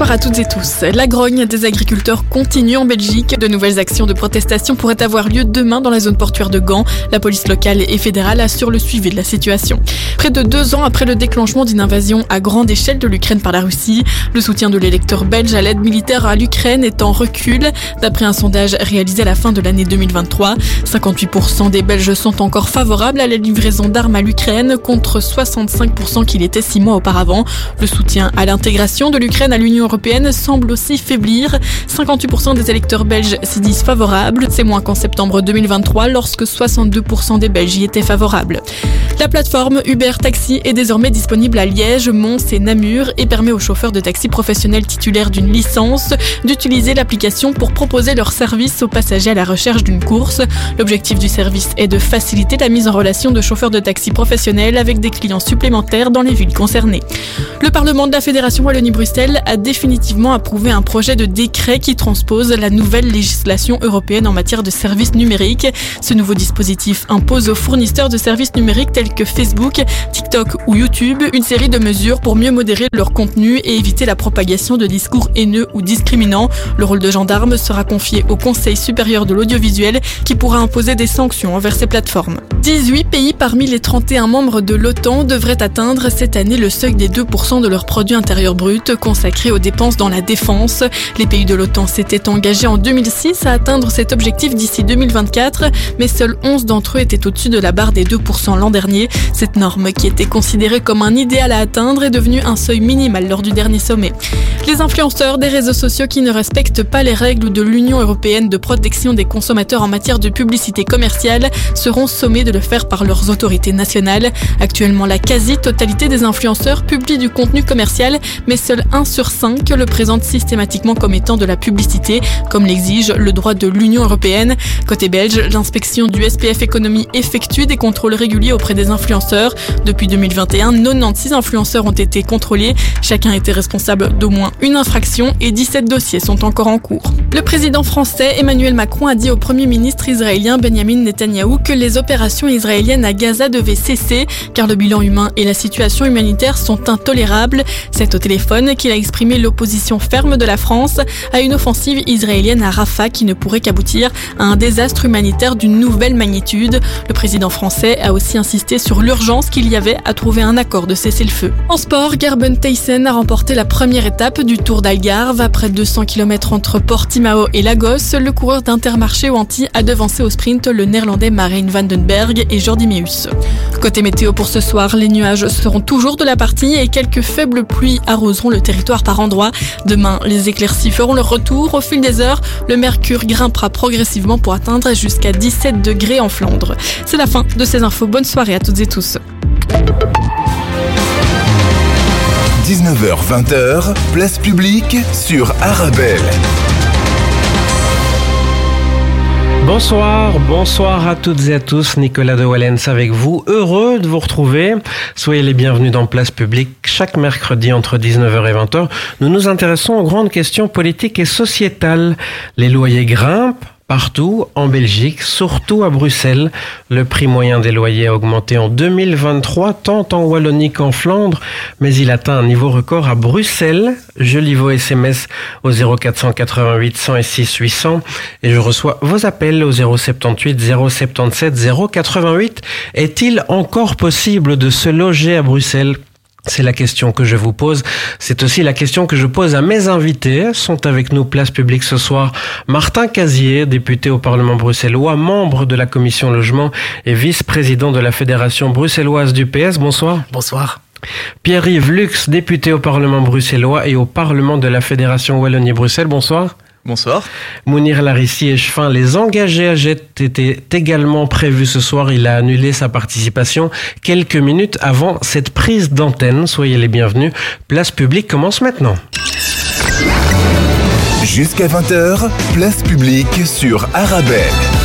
bonsoir à toutes et tous. La grogne des agriculteurs continue en Belgique. De nouvelles actions de protestation pourraient avoir lieu demain dans la zone portuaire de Gand. La police locale et fédérale assure le suivi de la situation. Près de deux ans après le déclenchement d'une invasion à grande échelle de l'Ukraine par la Russie, le soutien de l'électeur belge à l'aide militaire à l'Ukraine est en recul. D'après un sondage réalisé à la fin de l'année 2023, 58% des Belges sont encore favorables à la livraison d'armes à l'Ukraine contre 65% qu'il était six mois auparavant. Le soutien à l'intégration de l'Ukraine à l'Union européenne semble aussi faiblir. 58% des électeurs belges s'y disent favorables. C'est moins qu'en septembre 2023 lorsque 62% des Belges y étaient favorables. La plateforme Uber Taxi est désormais disponible à Liège, Mons et Namur et permet aux chauffeurs de taxi professionnels titulaires d'une licence d'utiliser l'application pour proposer leur service aux passagers à la recherche d'une course. L'objectif du service est de faciliter la mise en relation de chauffeurs de taxi professionnels avec des clients supplémentaires dans les villes concernées. Le Parlement de la Fédération Wallonie-Bruxelles a définitivement approuvé un projet de décret qui transpose la nouvelle législation européenne en matière de services numériques. Ce nouveau dispositif impose aux fournisseurs de services numériques tels que Facebook, TikTok ou YouTube une série de mesures pour mieux modérer leur contenu et éviter la propagation de discours haineux ou discriminants. Le rôle de gendarme sera confié au Conseil supérieur de l'audiovisuel qui pourra imposer des sanctions envers ces plateformes. 18 pays parmi les 31 membres de l'OTAN devraient atteindre cette année le seuil des 2% de leur produit intérieur brut consacré aux dépenses dans la défense. Les pays de l'OTAN s'étaient engagés en 2006 à atteindre cet objectif d'ici 2024, mais seuls 11 d'entre eux étaient au-dessus de la barre des 2% l'an dernier. Cette norme, qui était considérée comme un idéal à atteindre, est devenue un seuil minimal lors du dernier sommet. Les influenceurs des réseaux sociaux qui ne respectent pas les règles de l'Union européenne de protection des consommateurs en matière de publicité commerciale seront sommés de le faire par leurs autorités nationales. Actuellement, la quasi-totalité des influenceurs publient du contenu commercial, mais seul 1 sur 5 le présente systématiquement comme étant de la publicité, comme l'exige le droit de l'Union européenne. Côté belge, l'inspection du SPF Économie effectue des contrôles réguliers auprès des influenceurs. Depuis 2021, 96 influenceurs ont été contrôlés. Chacun était responsable d'au moins une infraction et 17 dossiers sont encore en cours. Le président français Emmanuel Macron a dit au premier ministre israélien Benjamin Netanyahou que les opérations israéliennes à Gaza devaient cesser car le bilan humain et la situation humanitaire sont intolérables. C'est au téléphone qu'il a exprimé l'opposition ferme de la France à une offensive israélienne à Rafah qui ne pourrait qu'aboutir à un désastre humanitaire d'une nouvelle magnitude. Le président français a aussi insisté sur l'urgence qu'il y avait à trouver un accord de cessez-le-feu. En sport, Gerben Theissen a remporté la première étape du Tour d'Algarve. Après 200 km entre Portimao et Lagos, le coureur d'Intermarché Wanty a devancé au sprint le néerlandais Marijn Vandenberg et Jordi Meus. Côté météo pour ce soir, les nuages seront toujours de la partie et quelques faibles pluies arroseront le territoire par endroits. Demain, les éclaircies feront leur retour. Au fil des heures, le mercure grimpera progressivement pour atteindre jusqu'à 17 degrés en Flandre. C'est la fin de ces infos. Bonne soirée à toutes et tous. 19h-20h, place publique sur Arabelle. Bonsoir, bonsoir à toutes et à tous. Nicolas de Wallens avec vous. Heureux de vous retrouver. Soyez les bienvenus dans Place Publique. Chaque mercredi entre 19h et 20h, nous nous intéressons aux grandes questions politiques et sociétales. Les loyers grimpent Partout en Belgique, surtout à Bruxelles, le prix moyen des loyers a augmenté en 2023, tant en Wallonie qu'en Flandre, mais il atteint un niveau record à Bruxelles. Je lis vos SMS au 0488 106 800 et je reçois vos appels au 078 077 088. Est-il encore possible de se loger à Bruxelles? C'est la question que je vous pose. C'est aussi la question que je pose à mes invités. Sont avec nous place publique ce soir Martin Casier, député au Parlement bruxellois, membre de la commission logement et vice-président de la Fédération bruxelloise du PS. Bonsoir. Bonsoir. Pierre-Yves Lux, député au Parlement bruxellois et au Parlement de la Fédération Wallonie-Bruxelles. Bonsoir. Bonsoir. Mounir Larissi et Chefin, les engagés à Jet étaient également prévus ce soir. Il a annulé sa participation quelques minutes avant cette prise d'antenne. Soyez les bienvenus. Place publique commence maintenant. Jusqu'à 20h, place publique sur Arabelle.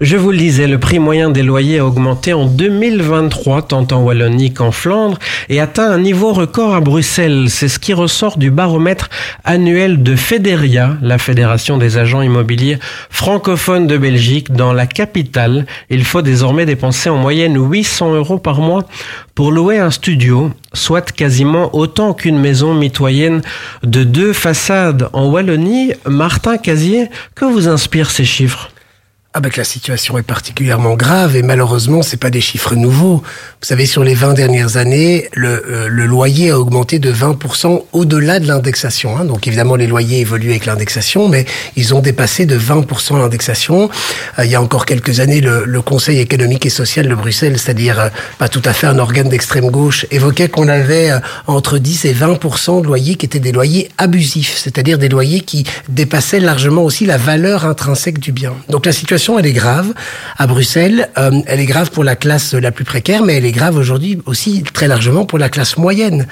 Je vous le disais, le prix moyen des loyers a augmenté en 2023, tant en Wallonie qu'en Flandre, et atteint un niveau record à Bruxelles. C'est ce qui ressort du baromètre annuel de Federia, la Fédération des agents immobiliers francophones de Belgique. Dans la capitale, il faut désormais dépenser en moyenne 800 euros par mois pour louer un studio, soit quasiment autant qu'une maison mitoyenne de deux façades en Wallonie. Martin Casier, que vous inspirent ces chiffres? Ah bah que la situation est particulièrement grave et malheureusement c'est pas des chiffres nouveaux. Vous savez sur les 20 dernières années, le, euh, le loyer a augmenté de 20% au-delà de l'indexation. Hein. Donc évidemment les loyers évoluent avec l'indexation, mais ils ont dépassé de 20% l'indexation. Euh, il y a encore quelques années, le, le, Conseil économique et social de Bruxelles, c'est-à-dire euh, pas tout à fait un organe d'extrême gauche, évoquait qu'on avait entre 10 et 20% de loyers qui étaient des loyers abusifs, c'est-à-dire des loyers qui dépassaient largement aussi la valeur intrinsèque du bien. Donc la situation elle est grave à Bruxelles. Euh, elle est grave pour la classe la plus précaire, mais elle est grave aujourd'hui aussi très largement pour la classe moyenne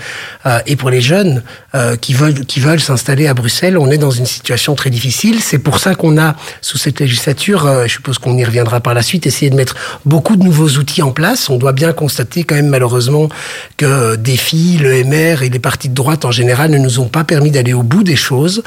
euh, et pour les jeunes euh, qui veulent s'installer à Bruxelles. On est dans une situation très difficile. C'est pour ça qu'on a sous cette législature, je suppose qu'on y reviendra par la suite, essayé de mettre beaucoup de nouveaux outils en place. On doit bien constater quand même malheureusement que des filles, le MR et les partis de droite en général ne nous ont pas permis d'aller au bout des choses.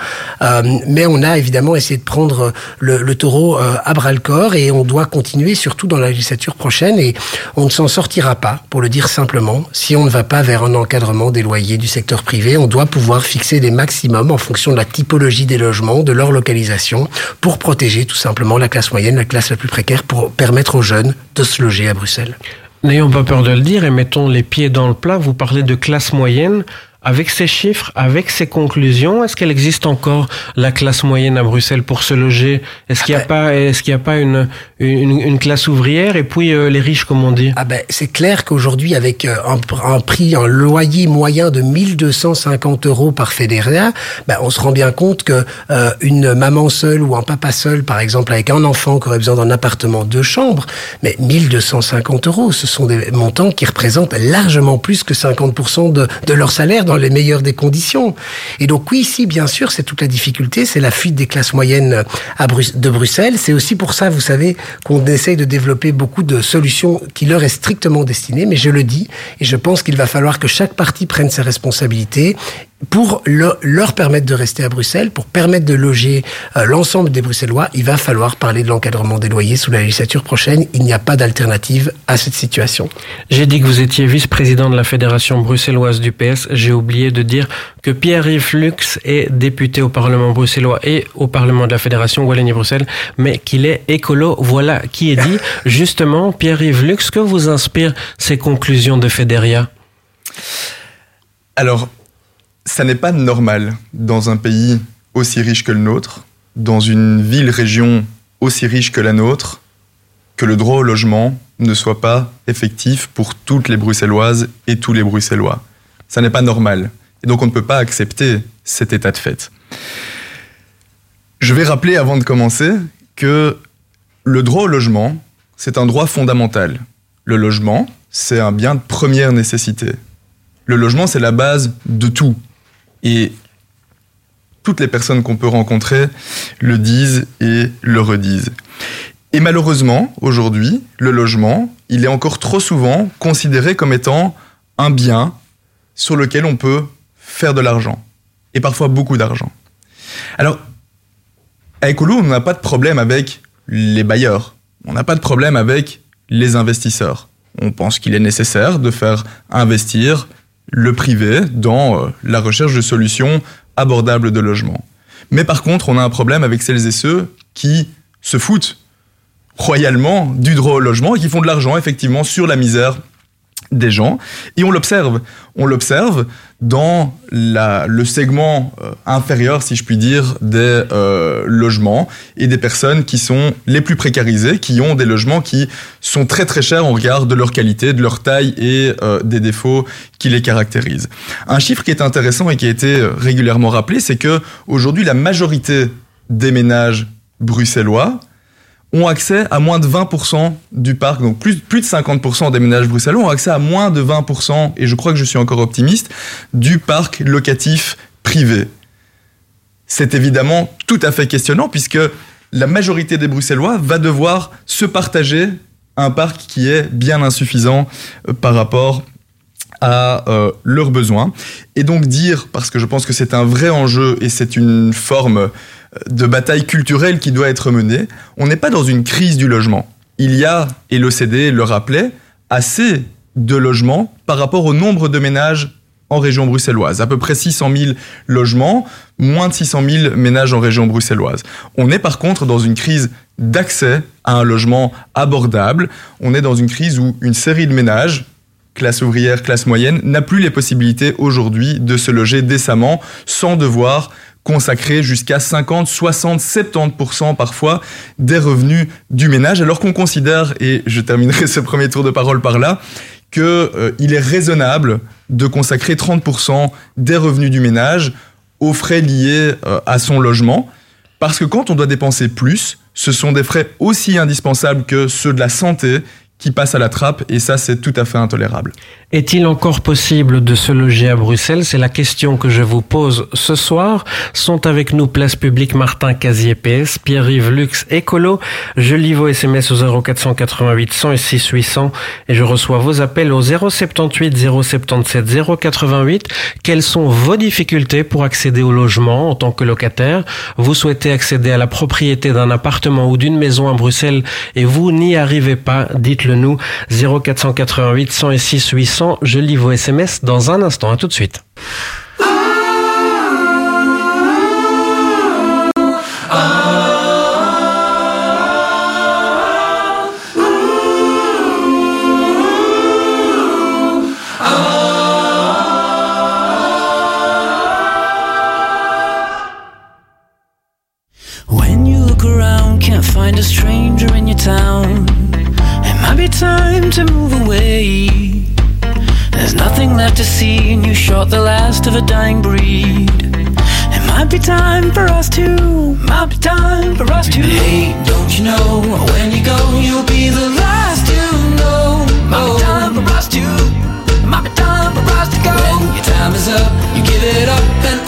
mais on a évidemment essayé de prendre le, le taureau à bras corps et on doit continuer surtout dans la législature prochaine et on ne s'en sortira pas, pour le dire simplement, si on ne va pas vers un encadrement des loyers du secteur privé. On doit pouvoir fixer des maximums en fonction de la typologie des logements, de leur localisation, pour protéger tout simplement la classe moyenne, la classe la plus précaire, pour permettre aux jeunes de se loger à Bruxelles. N'ayons pas peur de le dire et mettons les pieds dans le plat. Vous parlez de classe moyenne. Avec ces chiffres, avec ces conclusions, est-ce qu'elle existe encore la classe moyenne à Bruxelles pour se loger? Est-ce qu'il n'y a ah ben qu'il y a pas une, une, une, classe ouvrière? Et puis euh, les riches, comme on dit? Ah ben, c'est clair qu'aujourd'hui, avec euh, un, un, prix, un loyer moyen de 1250 euros par fédéral, ben, on se rend bien compte que euh, une maman seule ou un papa seul, par exemple, avec un enfant qui aurait besoin d'un appartement deux chambres, mais 1250 euros, ce sont des montants qui représentent largement plus que 50% de, de leur salaire dans les meilleures des conditions. Et donc oui, ici, bien sûr, c'est toute la difficulté, c'est la fuite des classes moyennes de Bruxelles. C'est aussi pour ça, vous savez, qu'on essaye de développer beaucoup de solutions qui leur est strictement destinées. Mais je le dis, et je pense qu'il va falloir que chaque parti prenne ses responsabilités pour leur permettre de rester à Bruxelles, pour permettre de loger euh, l'ensemble des Bruxellois, il va falloir parler de l'encadrement des loyers sous la législature prochaine. Il n'y a pas d'alternative à cette situation. J'ai dit que vous étiez vice-président de la Fédération bruxelloise du PS. J'ai oublié de dire que Pierre-Yves Lux est député au Parlement bruxellois et au Parlement de la Fédération Wallonie-Bruxelles, mais qu'il est écolo. Voilà qui est dit. Justement, Pierre-Yves Lux, que vous inspire ces conclusions de Fédéria? Alors, ça n'est pas normal dans un pays aussi riche que le nôtre, dans une ville-région aussi riche que la nôtre, que le droit au logement ne soit pas effectif pour toutes les Bruxelloises et tous les Bruxellois. Ça n'est pas normal. Et donc on ne peut pas accepter cet état de fait. Je vais rappeler avant de commencer que le droit au logement, c'est un droit fondamental. Le logement, c'est un bien de première nécessité. Le logement, c'est la base de tout. Et toutes les personnes qu'on peut rencontrer le disent et le redisent. Et malheureusement, aujourd'hui, le logement, il est encore trop souvent considéré comme étant un bien sur lequel on peut faire de l'argent. Et parfois beaucoup d'argent. Alors, à Ecolo, on n'a pas de problème avec les bailleurs. On n'a pas de problème avec les investisseurs. On pense qu'il est nécessaire de faire investir le privé dans euh, la recherche de solutions abordables de logement. Mais par contre, on a un problème avec celles et ceux qui se foutent royalement du droit au logement et qui font de l'argent effectivement sur la misère des gens. Et on l'observe. On l'observe dans la, le segment euh, inférieur, si je puis dire, des euh, logements et des personnes qui sont les plus précarisées, qui ont des logements qui sont très très chers en regard de leur qualité, de leur taille et euh, des défauts qui les caractérisent. Un chiffre qui est intéressant et qui a été régulièrement rappelé, c'est que aujourd'hui la majorité des ménages bruxellois ont accès à moins de 20% du parc, donc plus, de 50% des ménages bruxellois ont accès à moins de 20%, et je crois que je suis encore optimiste, du parc locatif privé. C'est évidemment tout à fait questionnant puisque la majorité des Bruxellois va devoir se partager un parc qui est bien insuffisant euh, par rapport à euh, leurs besoins. Et donc dire, parce que je pense que c'est un vrai enjeu et c'est une forme euh, de bataille culturelle qui doit être menée, on n'est pas dans une crise du logement. Il y a, et l'OCDE le rappelait, assez de logements par rapport au nombre de ménages en région bruxelloise. À peu près 600 000 logements, moins de 600 000 ménages en région bruxelloise. On est par contre dans une crise d'accès à un logement abordable. On est dans une crise où une série de ménages, classe ouvrière, classe moyenne, n'a plus les possibilités aujourd'hui de se loger décemment sans devoir consacrer jusqu'à 50, 60, 70% parfois des revenus du ménage, alors qu'on considère, et je terminerai ce premier tour de parole par là, qu'il euh, est raisonnable de consacrer 30% des revenus du ménage aux frais liés euh, à son logement. Parce que quand on doit dépenser plus, ce sont des frais aussi indispensables que ceux de la santé qui à la trappe et ça c'est tout à fait intolérable. Est-il encore possible de se loger à Bruxelles? C'est la question que je vous pose ce soir. Sont avec nous Place Publique Martin Casier PS, Pierre-Yves Lux Écolo. Je lis vos SMS au 0488 106 800 et je reçois vos appels au 078 077 088. Quelles sont vos difficultés pour accéder au logement en tant que locataire? Vous souhaitez accéder à la propriété d'un appartement ou d'une maison à Bruxelles et vous n'y arrivez pas Dites-le nous 0488 106 800 je lis vos SMS dans un instant. À tout de suite. See, and you shot the last of a dying breed. It might be time for us to, might be time for us to. Hey, don't you know when you go, you'll be the last to know. Might be time for us to, might be time for us to go. When your time is up, you give it up, and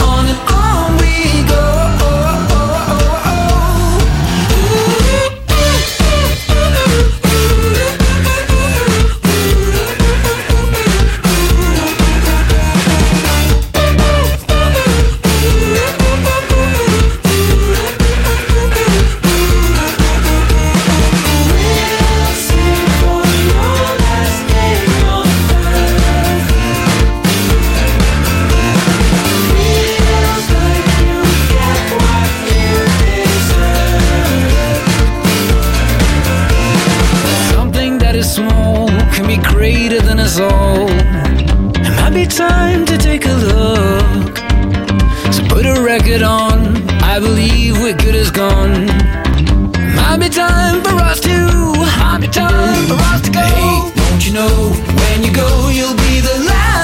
When you go, you'll be the last.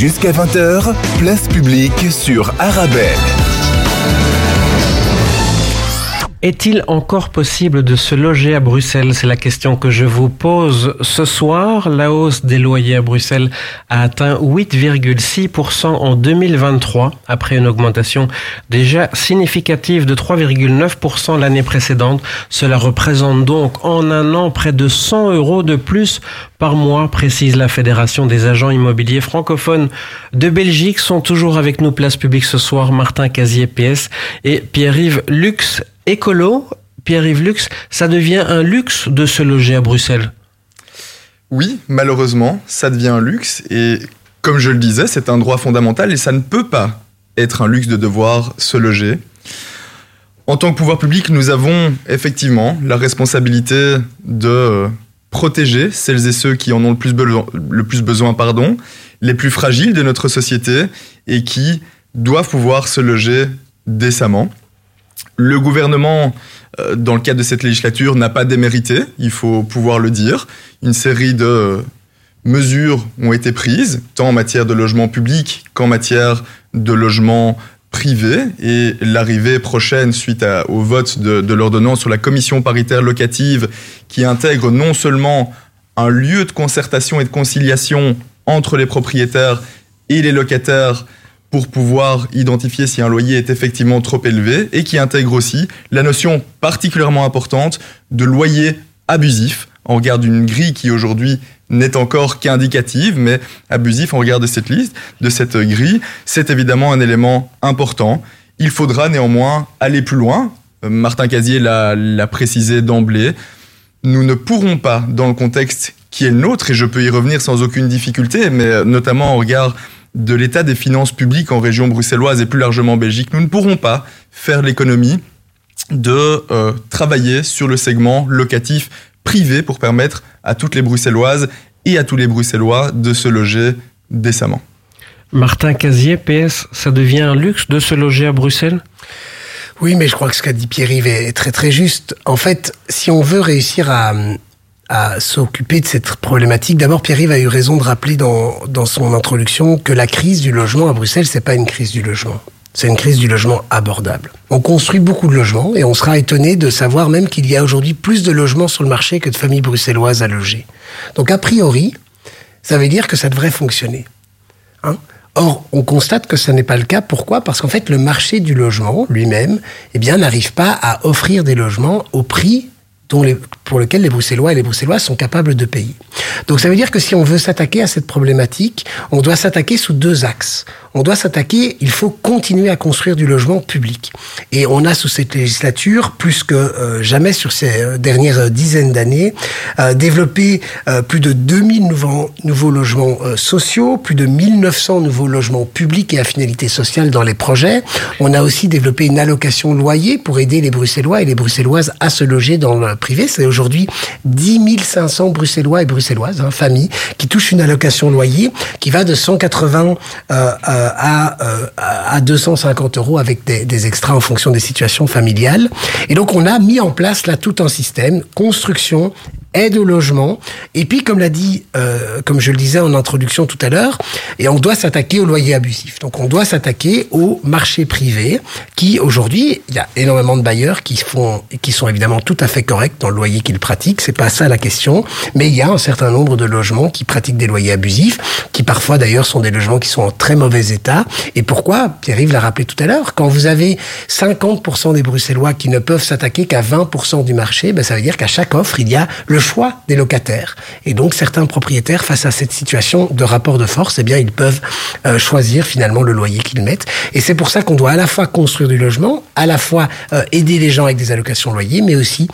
Jusqu'à 20h, place publique sur Arabelle. Est-il encore possible de se loger à Bruxelles? C'est la question que je vous pose ce soir. La hausse des loyers à Bruxelles a atteint 8,6% en 2023, après une augmentation déjà significative de 3,9% l'année précédente. Cela représente donc en un an près de 100 euros de plus par mois, précise la Fédération des agents immobiliers francophones de Belgique. Sont toujours avec nous, place publique ce soir, Martin Casier, PS, et Pierre-Yves Lux, écolo, Pierre-Yves Lux, ça devient un luxe de se loger à Bruxelles. Oui, malheureusement, ça devient un luxe et comme je le disais, c'est un droit fondamental et ça ne peut pas être un luxe de devoir se loger. En tant que pouvoir public, nous avons effectivement la responsabilité de protéger celles et ceux qui en ont le plus, besoin, le plus besoin, pardon, les plus fragiles de notre société et qui doivent pouvoir se loger décemment. Le gouvernement, euh, dans le cadre de cette législature, n'a pas démérité, il faut pouvoir le dire. Une série de mesures ont été prises, tant en matière de logement public qu'en matière de logement privé. Et l'arrivée prochaine, suite au vote de, l'ordonnance sur la commission paritaire locative, qui intègre non seulement un lieu de concertation et de conciliation entre les propriétaires et les locataires, pour pouvoir identifier si un loyer est effectivement trop élevé et qui intègre aussi la notion particulièrement importante de loyer abusif. On regarde une grille qui aujourd'hui n'est encore qu'indicative, mais abusif, on regarde cette liste, de cette grille, c'est évidemment un élément important. Il faudra néanmoins aller plus loin. Martin Casier l'a précisé d'emblée. Nous ne pourrons pas, dans le contexte qui est le nôtre, et je peux y revenir sans aucune difficulté, mais notamment au regard de l'état des finances publiques en région bruxelloise et plus largement en Belgique, nous ne pourrons pas faire l'économie de euh, travailler sur le segment locatif privé pour permettre à toutes les Bruxelloises et à tous les Bruxellois de se loger décemment. Martin Casier, PS, ça devient un luxe de se loger à Bruxelles? Oui, mais je crois que ce qu'a dit Pierre-Yves est très très juste. En fait, si on veut réussir à, à s'occuper de cette problématique. D'abord, Pierre-Yves a eu raison de rappeler dans, dans son introduction que la crise du logement à Bruxelles, c'est pas une crise du logement. C'est une crise du logement abordable. On construit beaucoup de logements et on sera étonné de savoir même qu'il y a aujourd'hui plus de logements sur le marché que de familles bruxelloises à loger. Donc a priori, ça veut dire que ça devrait fonctionner. Hein Or, on constate que ce n'est pas le cas. Pourquoi? Parce qu'en fait, le marché du logement lui-même, eh n'arrive pas à offrir des logements au prix pour lequel les Bruxellois et les Bruxelloises sont capables de payer. Donc ça veut dire que si on veut s'attaquer à cette problématique, on doit s'attaquer sous deux axes. On doit s'attaquer, il faut continuer à construire du logement public. Et on a sous cette législature, plus que euh, jamais sur ces euh, dernières euh, dizaines d'années, développé plus de 2000 nouveaux, nouveaux logements sociaux, plus de 1900 nouveaux logements publics et à finalité sociale dans les projets. On a aussi développé une allocation loyer pour aider les Bruxellois et les Bruxelloises à se loger dans le privé. C'est aujourd'hui 10 500 Bruxellois et Bruxelloises, hein, familles, qui touchent une allocation loyer qui va de 180 euh, à, euh, à 250 euros avec des, des extras en fonction des situations familiales. Et donc on a mis en place là tout un système, construction, aide au logement. Et puis, comme l'a dit, euh, comme je le disais en introduction tout à l'heure, et on doit s'attaquer au loyer abusif. Donc, on doit s'attaquer au marché privé, qui aujourd'hui, il y a énormément de bailleurs qui font, qui sont évidemment tout à fait corrects dans le loyer qu'ils pratiquent. C'est pas ça la question, mais il y a un certain nombre de logements qui pratiquent des loyers abusifs, qui parfois d'ailleurs sont des logements qui sont en très mauvais état. Et pourquoi? Pierre-Yves l'a rappelé tout à l'heure. Quand vous avez 50% des Bruxellois qui ne peuvent s'attaquer qu'à 20% du marché, ben ça veut dire qu'à chaque offre, il y a le choix des locataires. Et donc certains propriétaires, face à cette situation de rapport de force, eh bien ils peuvent euh, choisir finalement le loyer qu'ils mettent. Et c'est pour ça qu'on doit à la fois construire du logement, à la fois euh, aider les gens avec des allocations loyers, mais aussi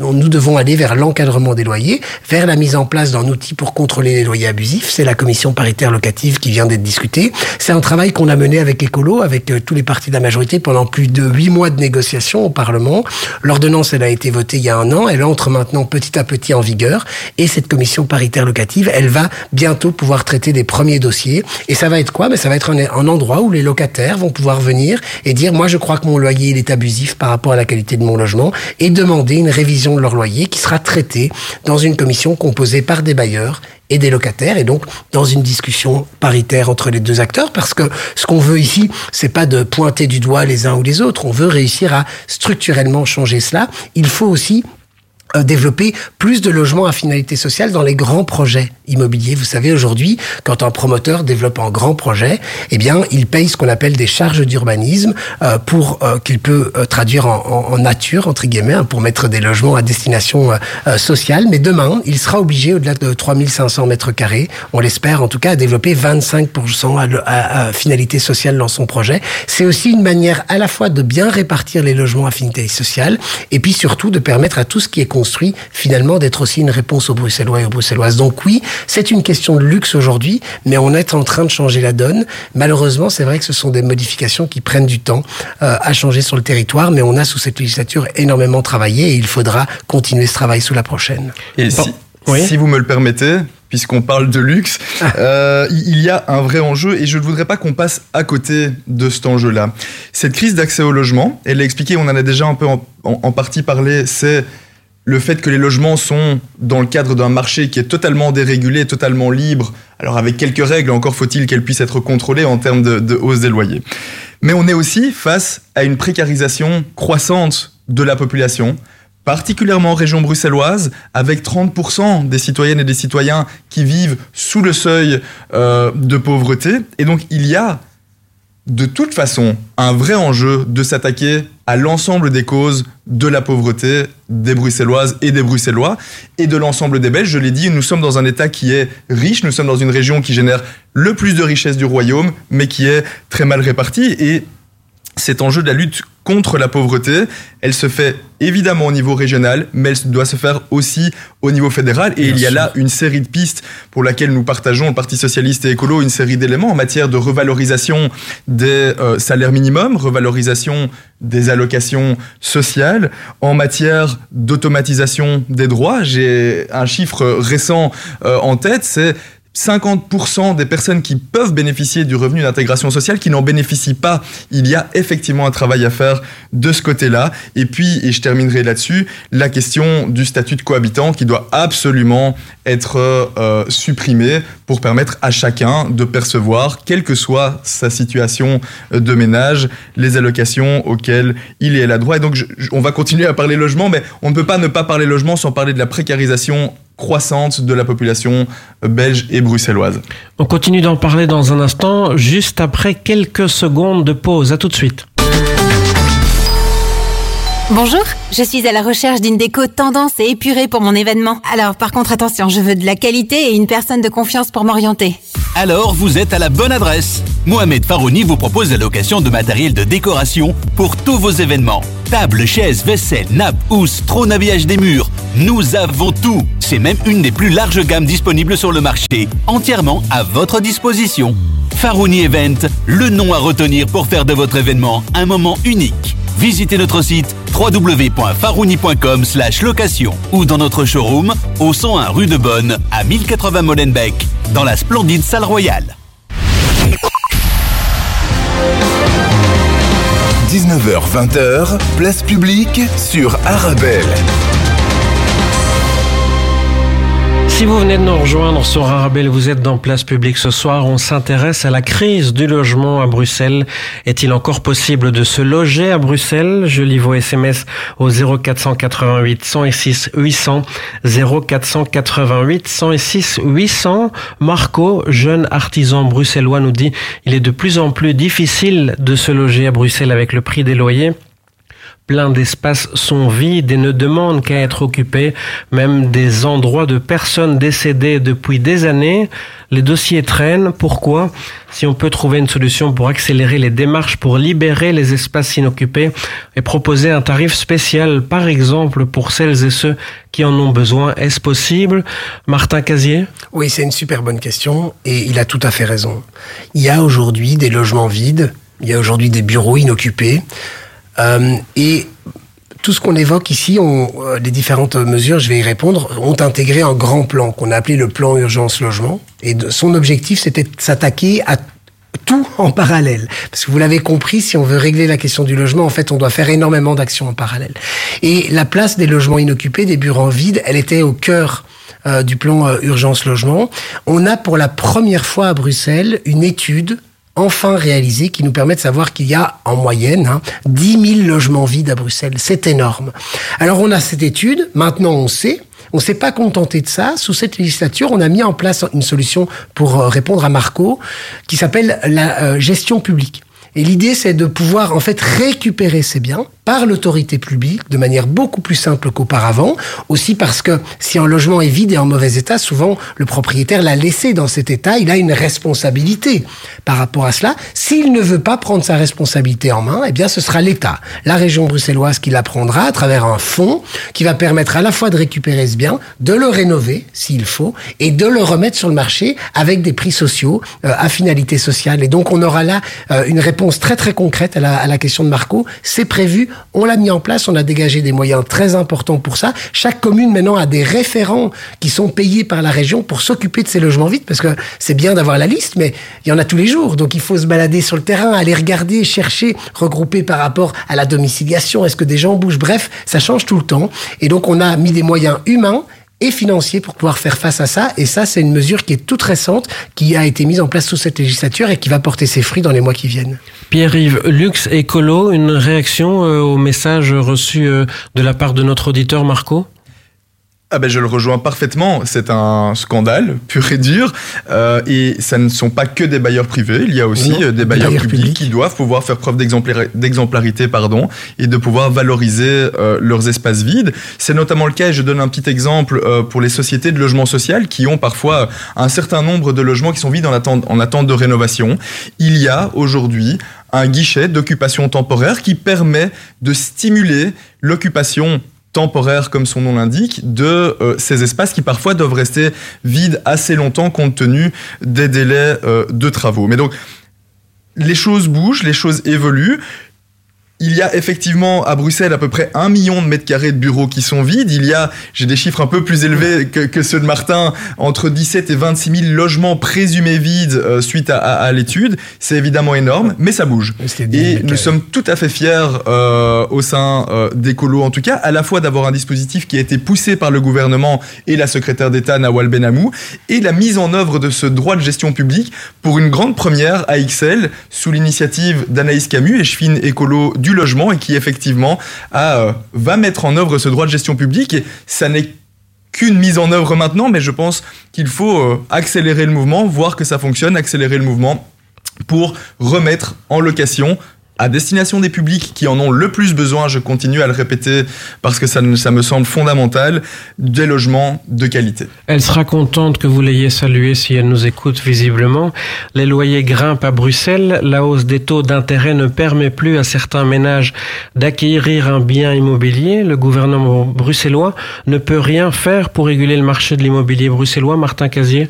nous devons aller vers l'encadrement des loyers, vers la mise en place d'un outil pour contrôler les loyers abusifs. C'est la commission paritaire locative qui vient d'être discutée. C'est un travail qu'on a mené avec Écolo, avec euh, tous les partis de la majorité pendant plus de huit mois de négociations au Parlement. L'ordonnance, elle a été votée il y a un an. Elle entre maintenant petit à petit en vigueur. Et cette commission paritaire locative, elle va bientôt pouvoir traiter des premiers dossiers. Et ça va être quoi? Mais ça va être un, un, endroit où les locataires vont pouvoir venir et dire moi je crois que mon loyer est abusif par rapport à la qualité de mon logement et demander une révision de leur loyer qui sera traitée dans une commission composée par des bailleurs et des locataires, et donc dans une discussion paritaire entre les deux acteurs, parce que ce qu'on veut ici, c'est pas de pointer du doigt les uns ou les autres, on veut réussir à structurellement changer cela. Il faut aussi développer plus de logements à finalité sociale dans les grands projets immobiliers. Vous savez, aujourd'hui, quand un promoteur développe un grand projet, eh bien, il paye ce qu'on appelle des charges d'urbanisme euh, pour euh, qu'il peut traduire en, en, nature, entre guillemets, hein, pour mettre des logements à destination sociale. Mais demain, il sera obligé, au-delà de 3500 mètres carrés, on l'espère en tout cas, à développer 25% à, à, finalité sociale dans son projet. C'est aussi une manière à la fois de bien répartir les logements à finalité sociale et puis surtout de permettre à tout ce qui est construit, finalement, d'être aussi une réponse aux Bruxellois et aux Bruxelloises. Donc oui, c'est une question de luxe aujourd'hui, mais on est en train de changer la donne. Malheureusement, c'est vrai que ce sont des modifications qui prennent du temps euh, à changer sur le territoire, mais on a sous cette législature énormément travaillé et il faudra continuer ce travail sous la prochaine. Et si, si vous me le permettez, puisqu'on parle de luxe, ah. euh, il y a un vrai enjeu et je ne voudrais pas qu'on passe à côté de cet enjeu-là. Cette crise d'accès au logement, elle l'a expliqué, on en a déjà un peu en, en, en partie parlé, c'est le fait que les logements sont dans le cadre d'un marché qui est totalement dérégulé, totalement libre, alors avec quelques règles, encore faut-il qu'elles puissent être contrôlées en termes de, hausse des loyers. Mais on est aussi face à une précarisation croissante de la population, particulièrement en région bruxelloise, avec 30% des citoyennes et des citoyens qui vivent sous le seuil euh, de pauvreté. Et donc il y a de toute façon un vrai enjeu de s'attaquer à l'ensemble des causes de la pauvreté des Bruxelloises et des Bruxellois et de l'ensemble des Belges. Je l'ai dit, nous sommes dans un État qui est riche, nous sommes dans une région qui génère le plus de richesses du royaume, mais qui est très mal répartie. Et cet enjeu de la lutte contre la pauvreté, elle se fait évidemment au niveau régional, mais elle doit se faire aussi au niveau fédéral. Et il y a là une série de pistes pour laquelle nous partageons, le Parti socialiste et écolo, une série d'éléments en matière de revalorisation des euh, salaires minimums, revalorisation des allocations sociales, en matière d'automatisation des droits. J'ai un chiffre récent euh, en tête, c'est 50% des personnes qui peuvent bénéficier du revenu d'intégration sociale qui n'en bénéficient pas. Il y a effectivement un travail à faire de ce côté-là. Et puis, et je terminerai là-dessus, la question du statut de cohabitant qui doit absolument être euh, supprimé pour permettre à chacun de percevoir, quelle que soit sa situation de ménage, les allocations auxquelles il est à droit. Et donc, on va continuer à parler logement, mais on ne peut pas ne pas parler logement sans parler de la précarisation croissante de la population belge et bruxelloise. On continue d'en parler dans un instant, juste après quelques secondes de pause. À tout de suite. Bonjour, je suis à la recherche d'une déco tendance et épurée pour mon événement. Alors par contre attention, je veux de la qualité et une personne de confiance pour m'orienter. Alors vous êtes à la bonne adresse. Mohamed Farouni vous propose la location de matériel de décoration pour tous vos événements. Tables, chaises, vaisselle, nappes, housses, trône habillage des murs. Nous avons tout. C'est même une des plus larges gammes disponibles sur le marché, entièrement à votre disposition. Farouni Event, le nom à retenir pour faire de votre événement un moment unique visitez notre site www.farouni.com location ou dans notre showroom au 101 rue de Bonne à 1080 Molenbeek dans la splendide salle royale. 19h-20h, place publique sur Arabelle. Si vous venez de nous rejoindre sur Arabelle, vous êtes dans Place Publique ce soir. On s'intéresse à la crise du logement à Bruxelles. Est-il encore possible de se loger à Bruxelles? Je lis vos SMS au 0488 106 800 0488 106 800. Marco, jeune artisan bruxellois, nous dit il est de plus en plus difficile de se loger à Bruxelles avec le prix des loyers plein d'espaces sont vides et ne demandent qu'à être occupés, même des endroits de personnes décédées depuis des années. Les dossiers traînent. Pourquoi? Si on peut trouver une solution pour accélérer les démarches, pour libérer les espaces inoccupés et proposer un tarif spécial, par exemple, pour celles et ceux qui en ont besoin, est-ce possible? Martin Casier? Oui, c'est une super bonne question et il a tout à fait raison. Il y a aujourd'hui des logements vides, il y a aujourd'hui des bureaux inoccupés. Euh, et tout ce qu'on évoque ici, on, euh, les différentes mesures, je vais y répondre, ont intégré un grand plan qu'on a appelé le plan urgence logement. Et son objectif, c'était de s'attaquer à tout en parallèle. Parce que vous l'avez compris, si on veut régler la question du logement, en fait, on doit faire énormément d'actions en parallèle. Et la place des logements inoccupés, des bureaux vides, elle était au cœur euh, du plan urgence logement, on a pour la première fois à Bruxelles une étude enfin réalisée qui nous permet de savoir qu'il y a en moyenne hein, 10 000 logements vides à Bruxelles. C'est énorme. Alors on a cette étude, maintenant on sait, on s'est pas contenté de ça. Sous cette législature, on a mis en place une solution pour euh, répondre à Marco qui s'appelle la euh, gestion publique. Et l'idée, c'est de pouvoir en fait récupérer ces biens par l'autorité publique de manière beaucoup plus simple qu'auparavant. Aussi parce que si un logement est vide et en mauvais état, souvent le propriétaire l'a laissé dans cet état, il a une responsabilité par rapport à cela. S'il ne veut pas prendre sa responsabilité en main, eh bien ce sera l'État, la région bruxelloise qui la prendra à travers un fonds qui va permettre à la fois de récupérer ce bien, de le rénover s'il faut, et de le remettre sur le marché avec des prix sociaux euh, à finalité sociale. Et donc on aura là euh, une réponse très très concrète à la, à la question de Marco. C'est prévu, on l'a mis en place, on a dégagé des moyens très importants pour ça. Chaque commune maintenant a des référents qui sont payés par la région pour s'occuper de ces logements vides, parce que c'est bien d'avoir la liste, mais il y en a tous les jours. Donc il faut se balader sur le terrain, aller regarder, chercher, regrouper par rapport à la domiciliation. Est-ce que des gens bougent? Bref, ça change tout le temps. Et donc on a mis des moyens humains et financiers pour pouvoir faire face à ça. Et ça, c'est une mesure qui est toute récente, qui a été mise en place sous cette législature et qui va porter ses fruits dans les mois qui viennent. Pierre-Yves, Lux Écolo, une réaction euh, au message reçu euh, de la part de notre auditeur Marco? Ah ben je le rejoins parfaitement, c'est un scandale pur et dur, euh, et ça ne sont pas que des bailleurs privés, il y a aussi Non, des bailleurs, bailleurs publics, publics. qui doivent pouvoir faire preuve d'exemplari- d'exemplarité pardon, et de pouvoir valoriser euh, leurs espaces vides. C'est notamment le cas, et je donne un petit exemple euh, pour les sociétés de logement social qui ont parfois un certain nombre de logements qui sont vides en attente, en attente de rénovation. Il y a aujourd'hui un guichet d'occupation temporaire qui permet de stimuler l'occupation temporaire, comme son nom l'indique, de euh, ces espaces qui parfois doivent rester vides assez longtemps compte tenu des délais euh, de travaux. Mais donc, les choses bougent, les choses évoluent. Il y a effectivement à Bruxelles à peu près un million de mètres carrés de bureaux qui sont vides. Il y a, j'ai des chiffres un peu plus élevés que, que ceux de Martin, entre 17 et 26 000 logements présumés vides euh, suite à, à- à l'étude. C'est évidemment énorme, mais ça bouge. C'était 10 Et 000 nous sommes tout à fait fiers euh, au sein euh, d'Ecolo, en tout cas, à la fois d'avoir un dispositif qui a été poussé par le gouvernement et la secrétaire d'État Nawal Benamou, et la mise en œuvre de ce droit de gestion publique pour une grande première à XL sous l'initiative d'Anaïs Camus et Chefine Écolo du logement, et qui effectivement euh, va mettre en œuvre ce droit de gestion publique. Et ça n'est qu'une mise en œuvre maintenant, mais je pense qu'il faut euh, accélérer le mouvement, voir que ça fonctionne, accélérer le mouvement pour remettre en location à destination des publics qui en ont le plus besoin, je continue à le répéter parce que ça, me- semble fondamental, des logements de qualité. Elle sera contente que vous l'ayez saluée si elle nous écoute visiblement. Les loyers grimpent à Bruxelles. La hausse des taux d'intérêt ne permet plus à certains ménages d'acquérir un bien immobilier. Le gouvernement bruxellois ne peut rien faire pour réguler le marché de l'immobilier bruxellois. Martin Casier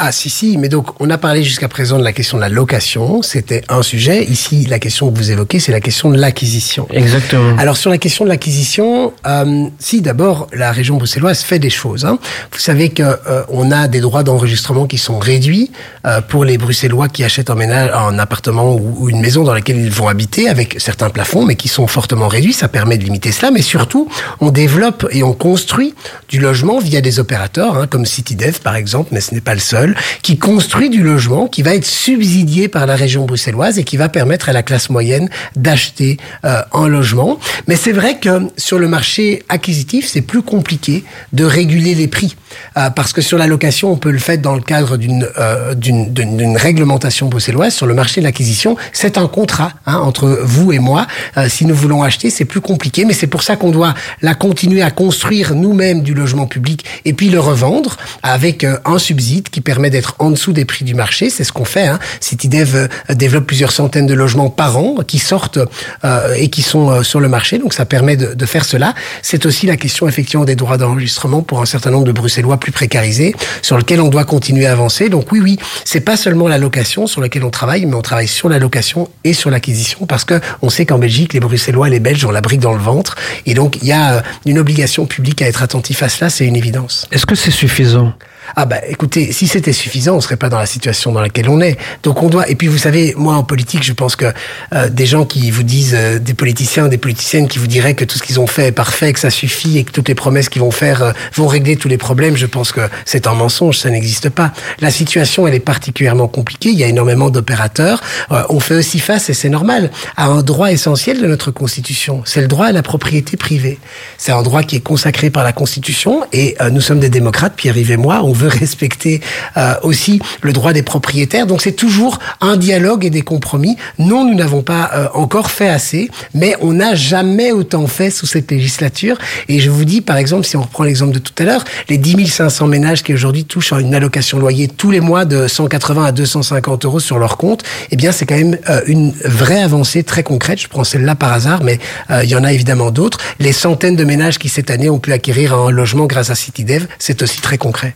Ah si si, mais donc on a parlé jusqu'à présent de la question de la location, c'était un sujet. Ici, la question que vous évoquez, c'est la question de l'acquisition. Exactement. Alors sur la question de l'acquisition, euh, si d'abord la région bruxelloise fait des choses. hein. Vous savez que euh, on a des droits d'enregistrement qui sont réduits euh, pour les Bruxellois qui achètent un ménage, un appartement ou, ou une maison dans laquelle ils vont habiter avec certains plafonds, mais qui sont fortement réduits. Ça permet de limiter cela, mais surtout on développe et on construit du logement via des opérateurs hein, comme CityDev par exemple, mais ce n'est pas le seul, qui construit du logement qui va être subsidié par la région bruxelloise et qui va permettre à la classe moyenne d'acheter euh, un logement. Mais c'est vrai que sur le marché acquisitif, c'est plus compliqué de réguler les prix Euh, parce que sur la location, on peut le faire dans le cadre d'une euh, d'une réglementation bruxelloise. Sur le marché de l'acquisition, c'est un contrat hein, entre vous et moi. Euh, si nous voulons acheter, c'est plus compliqué, mais c'est pour ça qu'on doit la continuer à construire nous-mêmes du logement public et puis le revendre avec euh, un subside qui permet d'être en dessous des prix du marché. C'est ce qu'on fait. Hein. CityDev euh, développe plusieurs centaines de logements par an qui sortent euh, et qui sont euh, sur le marché. Donc ça permet de, faire cela. C'est aussi la question effectivement des droits d'enregistrement pour un certain nombre de Bruxellois plus précarisés sur lequel on doit continuer à avancer. Donc oui, oui, c'est pas seulement la location sur laquelle on travaille, mais on travaille sur la location et sur l'acquisition parce que on sait qu'en Belgique, les Bruxellois et les Belges ont la brique dans le ventre. Et donc il y a une obligation publique à être attentif à cela, c'est une évidence. Est-ce que c'est suffisant? Ah bah écoutez, si c'était suffisant, on serait pas dans la situation dans laquelle on est. Donc on doit. Et puis vous savez, moi en politique, je pense que euh, des gens qui vous disent, euh, des politiciens, des politiciennes qui vous diraient que tout ce qu'ils ont fait est parfait, que ça suffit et que toutes les promesses qu'ils vont faire euh, vont régler tous les problèmes, je pense que c'est un mensonge, ça n'existe pas. La situation, elle est particulièrement compliquée. Il y a énormément d'opérateurs. Euh, on fait aussi face, et c'est normal, à un droit essentiel de notre Constitution. C'est le droit à la propriété privée. C'est un droit qui est consacré par la Constitution et euh, nous sommes des démocrates, Pierre-Yves et moi, veut respecter euh, aussi le droit des propriétaires. Donc c'est toujours un dialogue et des compromis. Non, nous n'avons pas euh, encore fait assez, mais on n'a jamais autant fait sous cette législature. Et je vous dis, par exemple, si on reprend l'exemple de tout à l'heure, les 10 500 ménages qui aujourd'hui touchent une allocation loyer tous les mois de 180 à 250 euros sur leur compte, eh bien c'est quand même euh, une vraie avancée très concrète. Je prends celle-là par hasard, mais il y en a évidemment d'autres. Les centaines de ménages qui cette année ont pu acquérir un logement grâce à CityDev, c'est aussi très concret.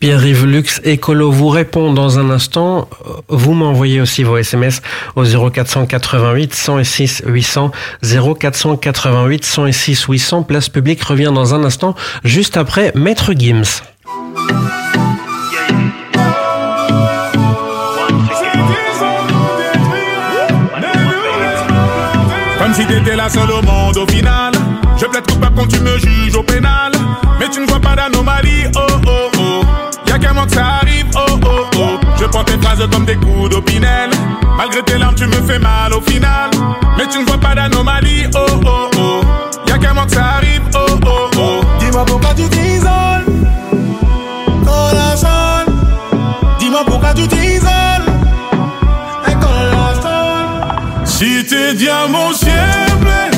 Pierre-Yves Lux, Écolo, vous répond dans un instant. Vous m'envoyez aussi vos SMS au 0488 106 800 0488 106 800. Place publique revient dans un instant, juste après Maître Gims. Comme si t'étais la seule au monde au final. Je plaide coupable quand tu me juges au pénal. Mais tu ne vois pas d'anomalie, oh oh que ça arrive, oh oh oh. Je prends tes phrases comme des coups d'opinel. Malgré tes larmes, tu me fais mal au final. Mais tu ne vois pas d'anomalie, oh oh oh. Y'a que ça arrive, oh oh oh. Dis-moi pourquoi tu t'isoles. Corazon. Dis-moi pourquoi tu t'isoles. Corazon. Si te llamo siempre,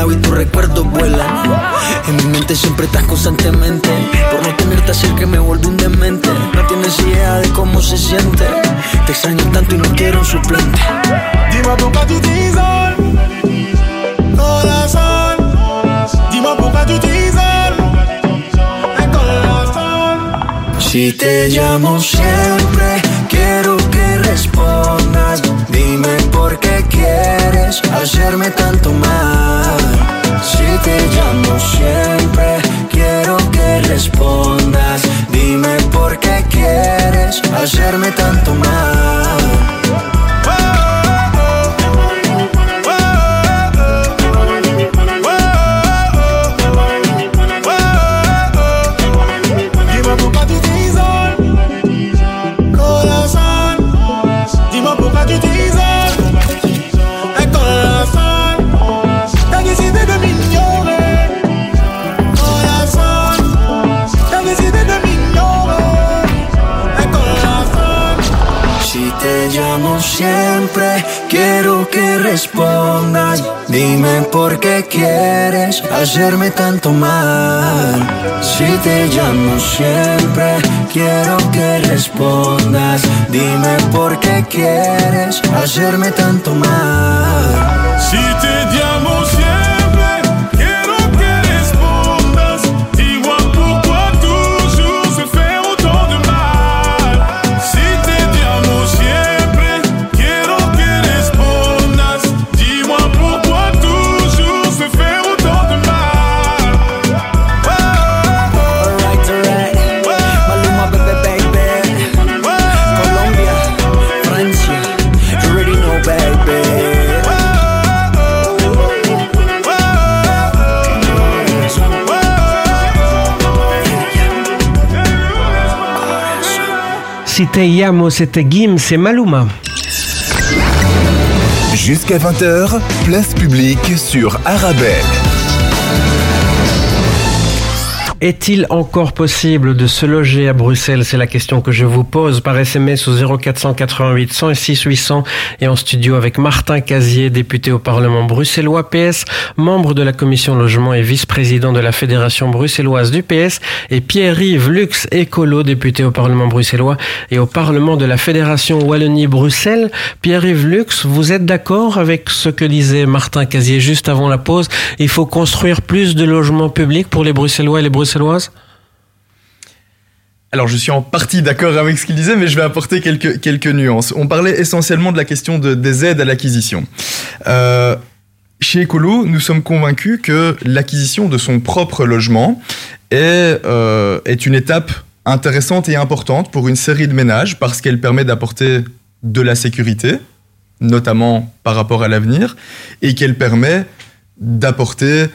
desvelado y tus recuerdos vuelan. En mi mente siempre estás constantemente. Por no tenerte cerca me vuelvo un demente. No tienes idea de cómo se siente. Te extraño tanto y no quiero un suplente. Dis-moi pourquoi tu t'isoles Corazon Dis-moi pourquoi tu Si te llamo siempre, quiero que respondas. Dime por qué quieres hacerme tanto mal. Si te llamo siempre, quiero que respondas. Dime por qué quieres hacerme tanto mal. Quiero que respondas. Dime por qué quieres hacerme tanto mal. Si te llamo siempre, quiero que respondas. Dime por qué quieres hacerme tanto mal. Si te llamo siempre, Te llamo, c'était Gims, c'est Maluma. Jusqu'à 20h, place publique sur Arabelle. Est-il encore possible de se loger à Bruxelles? C'est la question que je vous pose par SMS au 0488 106 800 et en studio avec Martin Casier, député au Parlement bruxellois. PS, membre de la commission logement et vice-président de la Fédération bruxelloise du PS, et Pierre-Yves Lux, écolo, député au Parlement bruxellois et au Parlement de la Fédération Wallonie-Bruxelles. Pierre-Yves Lux, vous êtes d'accord avec ce que disait Martin Casier juste avant la pause? Il faut construire plus de logements publics pour les Bruxellois et les Bruxellois alors je suis en partie d'accord avec ce qu'il disait, mais je vais apporter quelques, quelques nuances. On parlait essentiellement de la question de, des aides à l'acquisition. Euh, chez Ecolo, nous sommes convaincus que l'acquisition de son propre logement est, euh, est une étape intéressante et importante pour une série de ménages parce qu'elle permet d'apporter de la sécurité, notamment par rapport à l'avenir, et qu'elle permet d'apporter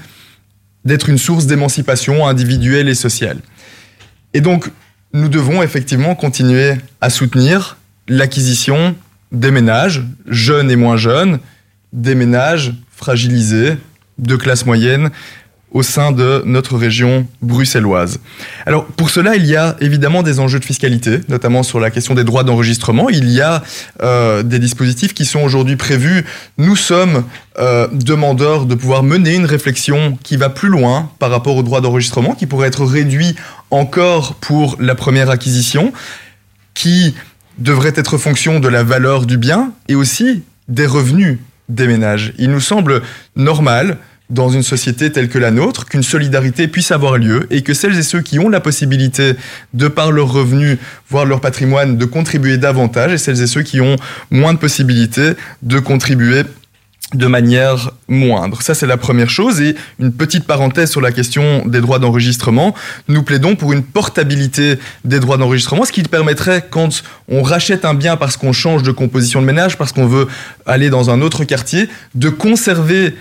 d'être une source d'émancipation individuelle et sociale. Et donc, nous devons effectivement continuer à soutenir l'acquisition des ménages, jeunes et moins jeunes, des ménages fragilisés, de classe moyenne, au sein de notre région bruxelloise. Alors pour cela, il y a évidemment des enjeux de fiscalité, notamment sur la question des droits d'enregistrement. Il y a euh, des dispositifs qui sont aujourd'hui prévus. Nous sommes euh, demandeurs de pouvoir mener une réflexion qui va plus loin par rapport aux droits d'enregistrement, qui pourrait être réduit encore pour la première acquisition, qui devrait être fonction de la valeur du bien et aussi des revenus des ménages. Il nous semble normal dans une société telle que la nôtre, qu'une solidarité puisse avoir lieu et que celles et ceux qui ont la possibilité, de par leurs revenus, voire leur patrimoine, de contribuer davantage, et celles et ceux qui ont moins de possibilités de contribuer de manière moindre. Ça, c'est la première chose. Et une petite parenthèse sur la question des droits d'enregistrement. Nous plaidons pour une portabilité des droits d'enregistrement, ce qui permettrait, quand on rachète un bien parce qu'on change de composition de ménage, parce qu'on veut aller dans un autre quartier, de conserver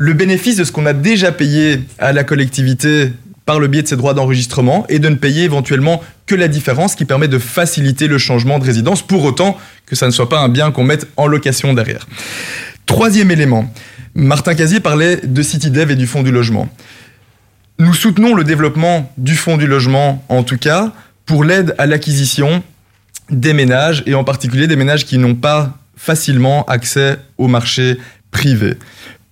le bénéfice de ce qu'on a déjà payé à la collectivité par le biais de ces droits d'enregistrement et de ne payer éventuellement que la différence qui permet de faciliter le changement de résidence pour autant que ça ne soit pas un bien qu'on mette en location derrière. Troisième élément, Martin Casier parlait de CityDev et du fonds du logement. Nous soutenons le développement du fonds du logement, en tout cas, pour l'aide à l'acquisition des ménages, et en particulier des ménages qui n'ont pas facilement accès au marché privé.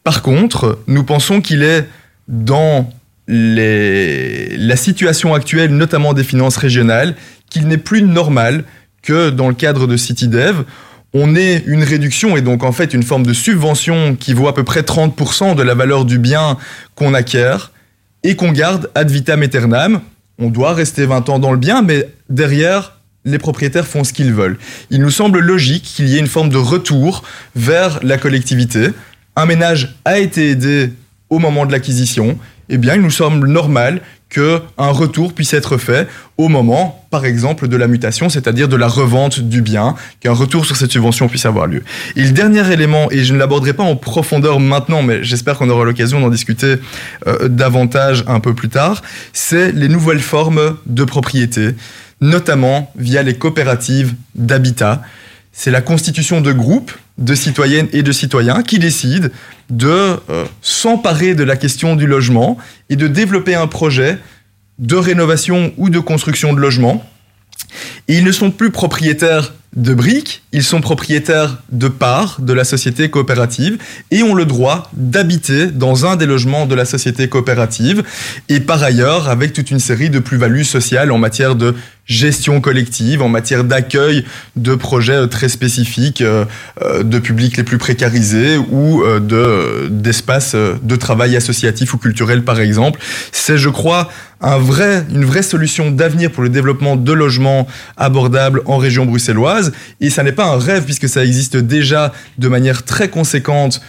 Par contre, nous pensons qu'il est dans la situation actuelle, notamment des finances régionales, qu'il n'est plus normal que dans le cadre de CityDev, on ait une réduction et donc en fait une forme de subvention qui vaut à peu près 30% de la valeur du bien qu'on acquiert et qu'on garde ad vitam aeternam. On doit rester 20 ans dans le bien, mais derrière, les propriétaires font ce qu'ils veulent. Il nous semble logique qu'il y ait une forme de retour vers la collectivité un ménage a été aidé au moment de l'acquisition, eh bien, il nous semble normal qu'un retour puisse être fait au moment, par exemple, de la mutation, c'est-à-dire de la revente du bien, qu'un retour sur cette subvention puisse avoir lieu. Et le dernier élément, et je ne l'aborderai pas en profondeur maintenant, mais j'espère qu'on aura l'occasion d'en discuter euh, davantage un peu plus tard, c'est les nouvelles formes de propriété, notamment via les coopératives d'habitat. C'est la constitution de groupes de citoyennes et de citoyens qui décident de euh, s'emparer de la question du logement et de développer un projet de rénovation ou de construction de logement. Et ils ne sont plus propriétaires de briques, ils sont propriétaires de parts de la société coopérative et ont le droit d'habiter dans un des logements de la société coopérative et par ailleurs avec toute une série de plus-values sociales en matière de gestion collective, en matière d'accueil de projets euh, très spécifiques euh, euh, de publics les plus précarisés ou de d'espaces de travail associatif ou culturel par exemple. C'est, je crois, une vraie solution d'avenir pour le développement de logements abordables en région bruxelloise. Et ça n'est pas un rêve puisque ça existe déjà de manière très conséquente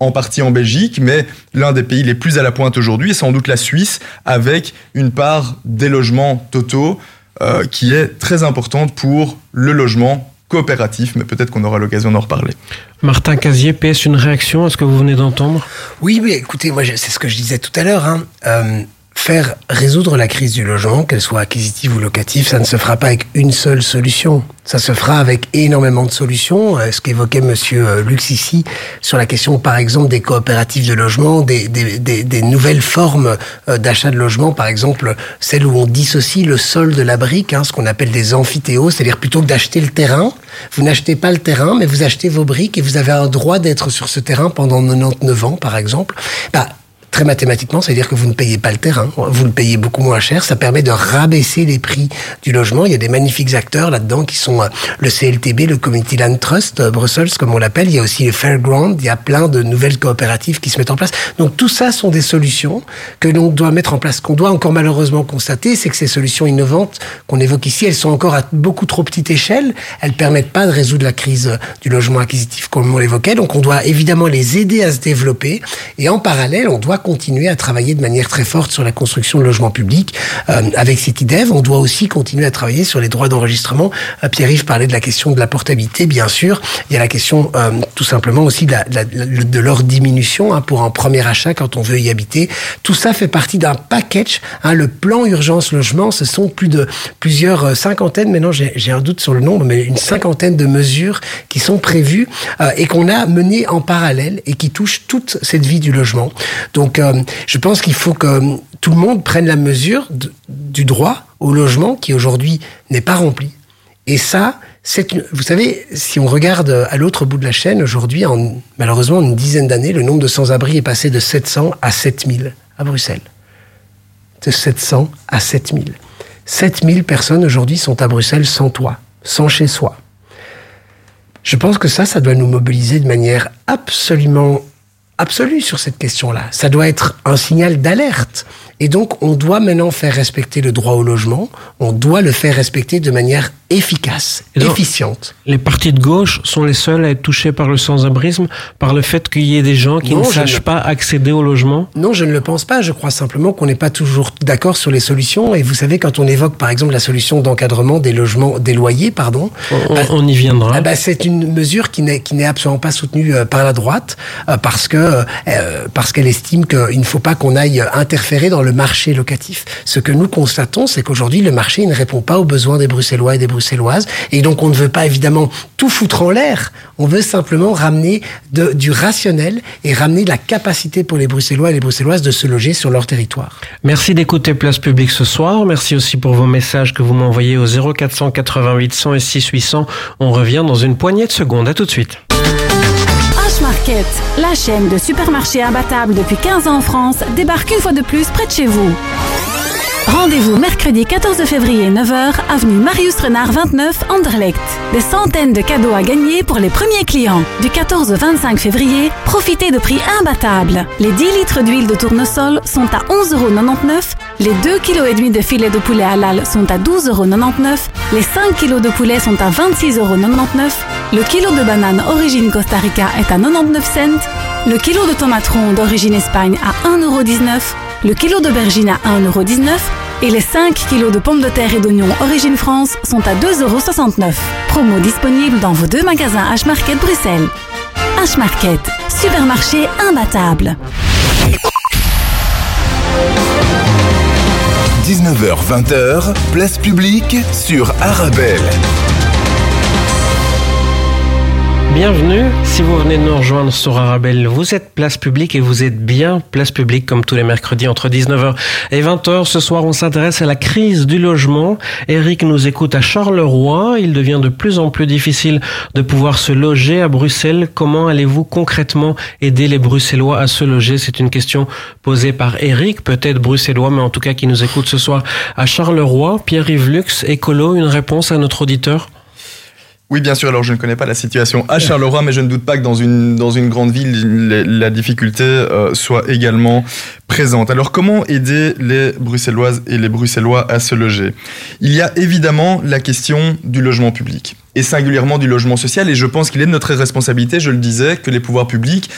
en partie en Belgique, mais l'un des pays les plus à la pointe aujourd'hui est sans doute la Suisse, avec une part des logements totaux euh, qui est très importante pour le logement coopératif, mais peut-être qu'on aura l'occasion d'en reparler. Martin Casier, PS, une réaction à ce que vous venez d'entendre? Oui, mais écoutez, moi c'est ce que je disais tout à l'heure. Hein. Euh, faire résoudre la crise du logement, qu'elle soit acquisitive ou locative, ça ne se fera pas avec une seule solution. Ça se fera avec énormément de solutions. Euh, ce qu'évoquait Monsieur euh, Lux ici sur la question, par exemple, des coopératives de logement, des, des, des, des nouvelles formes euh, d'achat de logement, par exemple, celle où on dissocie le sol de la brique, hein, ce qu'on appelle des amphithéos, c'est-à-dire plutôt que d'acheter le terrain, vous n'achetez pas le terrain, mais vous achetez vos briques et vous avez un droit d'être sur ce terrain pendant 99 ans, par exemple. Bah, très mathématiquement, c'est-à-dire que vous ne payez pas le terrain, vous le payez beaucoup moins cher. Ça permet de rabaisser les prix du logement. Il y a des magnifiques acteurs là-dedans qui sont euh, le CLTB, le Community Land Trust, euh, Brussels, comme on l'appelle. Il y a aussi le Fairground. Il y a plein de nouvelles coopératives qui se mettent en place. Donc tout ça sont des solutions que l'on doit mettre en place. qu'on doit encore malheureusement constater, c'est que ces solutions innovantes qu'on évoque ici, elles sont encore à beaucoup trop petite échelle. Elles permettent pas de résoudre la crise du logement acquisitif comme on l'évoquait. Donc on doit évidemment les aider à se développer. Et en parallèle, on doit continuer à travailler de manière très forte sur la construction de logements publics euh, avec CityDev. On doit aussi continuer à travailler sur les droits d'enregistrement. Euh, Pierre-Yves parlait de la question de la portabilité, bien sûr. Il y a la question euh, tout simplement aussi de, leur diminution hein, pour un premier achat quand on veut y habiter. Tout ça fait partie d'un package. Hein, le plan urgence logement, ce sont plus de plusieurs cinquantaines, maintenant j'ai un doute sur le nombre, mais une cinquantaine de mesures qui sont prévues et qu'on a menées en parallèle et qui touchent toute cette vie du logement. Donc donc, euh, je pense qu'il faut que tout le monde prenne la mesure du droit au logement qui aujourd'hui n'est pas rempli. Et ça, vous savez, si on regarde à l'autre bout de la chaîne, aujourd'hui, en malheureusement une dizaine d'années, le nombre de sans-abri est passé de 700 à 7000 à Bruxelles. De 700 à 7000. 7000 personnes aujourd'hui sont à Bruxelles sans toit, sans chez soi. Je pense que ça, ça doit nous mobiliser de manière absolument absolue sur cette question-là. Ça doit être un signal d'alerte. Et donc, on doit maintenant faire respecter le droit au logement. On doit le faire respecter de manière efficace, donc, efficiente. Les partis de gauche sont les seuls à être touchés par le sans-abrisme, par le fait qu'il y ait des gens qui non, ne sachent ne... pas accéder au logement Non, je ne le pense pas. Je crois simplement qu'on n'est pas toujours d'accord sur les solutions. Et vous savez, quand on évoque, par exemple, la solution d'encadrement des logements, des loyers, pardon. On, euh, on y viendra. Euh, bah, c'est une mesure qui n'est, qui n'est absolument pas soutenue euh, par la droite, euh, parce que, parce qu'elle estime qu'il ne faut pas qu'on aille interférer dans le marché locatif. Ce que nous constatons, c'est qu'aujourd'hui, le marché ne répond pas aux besoins des Bruxellois et des Bruxelloises. Et donc, on ne veut pas évidemment tout foutre en l'air. On veut simplement ramener de, du rationnel et ramener de la capacité pour les Bruxellois et les Bruxelloises de se loger sur leur territoire. Merci d'écouter Place Publique ce soir. Merci aussi pour vos messages que vous m'envoyez au 0488 100 et 6 800. On revient dans une poignée de secondes. À tout de suite. Market, chaîne de supermarchés imbattables depuis 15 ans en France, débarque une fois de plus près de chez vous. Rendez-vous mercredi 14 février 9h, avenue Marius Renard 29, Anderlecht. Des centaines de cadeaux à gagner pour les premiers clients. Du 14 au 25 février, profitez de prix imbattables. Les 10 litres d'huile de tournesol sont à 11,99€. Les 2,5 kg de filet de poulet halal sont à 12,99€. Les 5 kg de poulet sont à 26,99€. Le kilo de banane origine Costa Rica est à 99 cents. Le kilo de tomates rondes d'origine Espagne à 1,19€. Le kilo d'aubergine à 1,19€ et les 5 kg de pommes de terre et d'oignons Origine France sont à 2,69€. Promo disponible dans vos deux magasins H-Market Bruxelles. H-Market, supermarché imbattable. 19h-20h, place publique sur Arabelle. Bienvenue, si vous venez de nous rejoindre sur Arabelle, vous êtes place publique et vous êtes bien place publique comme tous les mercredis entre 19h et 20h. Ce soir, on s'intéresse à la crise du logement. Eric nous écoute à Charleroi. Il devient de plus en plus difficile de pouvoir se loger à Bruxelles. Comment allez-vous concrètement aider les Bruxellois à se loger? C'est une question posée par Eric, peut-être bruxellois, mais en tout cas qui nous écoute ce soir à Charleroi. Pierre-Yves Lux, écolo, une réponse à notre auditeur? Oui, bien sûr. Alors, je ne connais pas la situation à Charleroi, mais je ne doute pas que dans une, grande ville, la difficulté euh, soit également présente. Alors, comment aider les Bruxelloises et les Bruxellois à se loger? Il y a évidemment la question du logement public, et singulièrement du logement social, et je pense qu'il est de notre responsabilité, je le disais, que les pouvoirs publics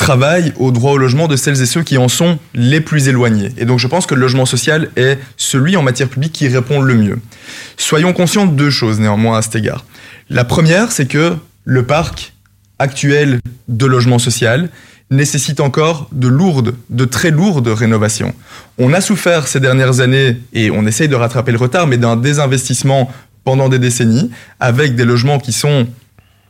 travaillent au droit au logement de celles et ceux qui en sont les plus éloignés. Et donc je pense que le logement social est celui en matière publique qui répond le mieux. Soyons conscients de deux choses néanmoins à cet égard. La première, c'est que le parc actuel de logement social nécessitent encore de lourdes, de très lourdes rénovations. On a souffert ces dernières années, et on essaye de rattraper le retard, mais d'un désinvestissement pendant des décennies, avec des logements qui sont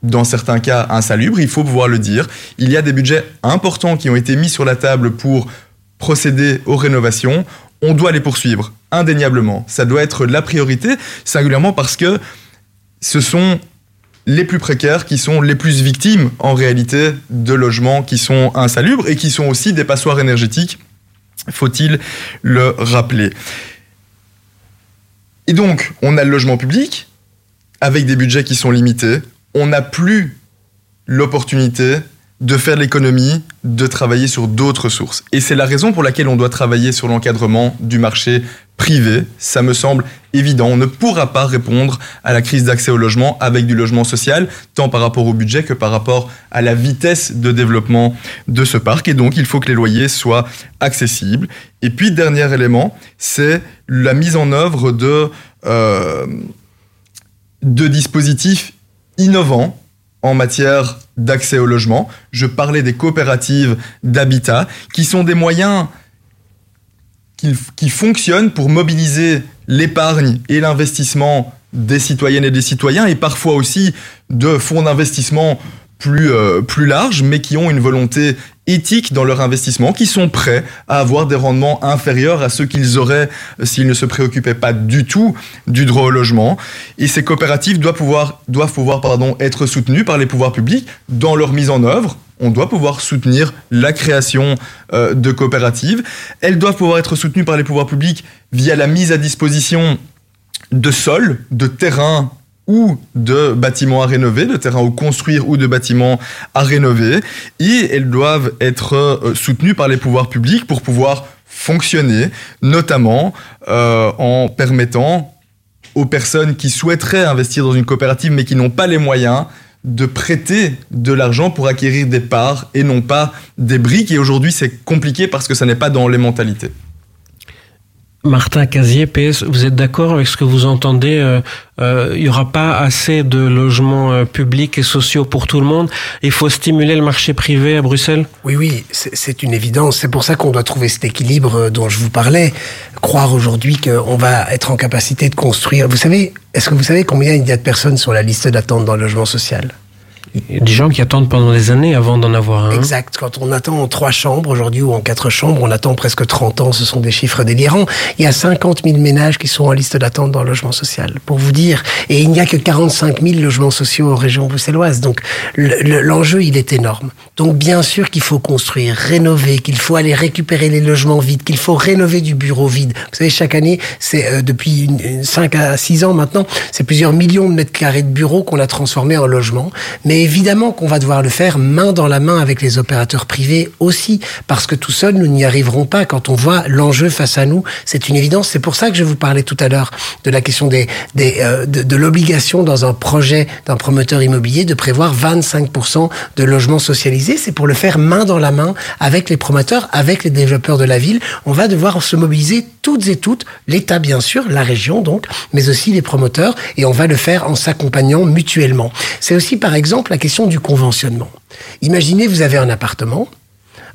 dans certains cas insalubres, il faut pouvoir le dire. Il y a des budgets importants qui ont été mis sur la table pour procéder aux rénovations. On doit les poursuivre, indéniablement. Ça doit être la priorité, singulièrement parce que ce sont les plus précaires qui sont les plus victimes, en réalité, de logements qui sont insalubres et qui sont aussi des passoires énergétiques, faut-il le rappeler. Et donc, on a le logement public, avec des budgets qui sont limités, on n'a plus l'opportunité de faire l'économie, de travailler sur d'autres sources. Et c'est la raison pour laquelle on doit travailler sur l'encadrement du marché privé. Ça me semble évident. On ne pourra pas répondre à la crise d'accès au logement avec du logement social, tant par rapport au budget que par rapport à la vitesse de développement de ce parc. Et donc, il faut que les loyers soient accessibles. Et puis, dernier élément, c'est la mise en œuvre de, euh, de dispositifs innovants en matière d'accès au logement. Je parlais des coopératives d'habitat, qui sont des moyens qui, fonctionnent pour mobiliser l'épargne et l'investissement des citoyennes et des citoyens, et parfois aussi de fonds d'investissement plus, euh, plus larges, mais qui ont une volonté éthique dans leur investissement, qui sont prêts à avoir des rendements inférieurs à ceux qu'ils auraient euh, s'ils ne se préoccupaient pas du tout du droit au logement. Et ces coopératives doivent pouvoir, être soutenues par les pouvoirs publics dans leur mise en œuvre. On doit pouvoir soutenir la création euh, de coopératives. Elles doivent pouvoir être soutenues par les pouvoirs publics via la mise à disposition de sols, de terrains ou de bâtiments à rénover, de terrains à construire ou de bâtiments à rénover. Et elles doivent être euh, soutenues par les pouvoirs publics pour pouvoir fonctionner, notamment euh, en permettant aux personnes qui souhaiteraient investir dans une coopérative mais qui n'ont pas les moyens de prêter de l'argent pour acquérir des parts et non pas des briques. Et aujourd'hui, c'est compliqué parce que ça n'est pas dans les mentalités. Martin Casier, PS, vous êtes d'accord avec ce que vous entendez euh, euh, Il n'y aura pas assez de logements euh, publics et sociaux pour tout le monde. Il faut stimuler le marché privé à Bruxelles? Oui, oui, c'est une évidence. C'est pour ça qu'on doit trouver cet équilibre euh, dont je vous parlais. Croire aujourd'hui qu'on va être en capacité de construire. Vous savez, est-ce que vous savez combien il y a de personnes sur la liste d'attente dans le logement social? Des gens qui attendent pendant des années avant d'en avoir un. Exact. Quand on attend en trois chambres aujourd'hui ou en quatre chambres, on attend presque 30 ans. Ce sont des chiffres délirants. Il y a 50 000 ménages qui sont en liste d'attente dans le logement social, pour vous dire. Et il n'y a que 45 000 logements sociaux en région bruxelloise. Donc le- le- l'enjeu, il est énorme. Donc bien sûr qu'il faut construire, rénover, qu'il faut aller récupérer les logements vides, qu'il faut rénover du bureau vide. Vous savez, chaque année, c'est euh, depuis une 5 à 6 ans maintenant, c'est plusieurs millions de mètres carrés de bureaux qu'on a transformés en logements. Mais évidemment qu'on va devoir le faire main dans la main avec les opérateurs privés aussi, parce que tout seul, nous n'y arriverons pas. Quand on voit l'enjeu face à nous, c'est une évidence. C'est pour ça que je vous parlais tout à l'heure de la question des, des, euh, de, de l'obligation dans un projet d'un promoteur immobilier de prévoir 25% de logements socialisés. C'est pour le faire main dans la main avec les promoteurs, avec les développeurs de la ville. On va devoir se mobiliser toutes et toutes, l'État bien sûr, la région donc, mais aussi les promoteurs, et on va le faire en s'accompagnant mutuellement. C'est aussi par exemple la question du conventionnement. Imaginez, vous avez un appartement,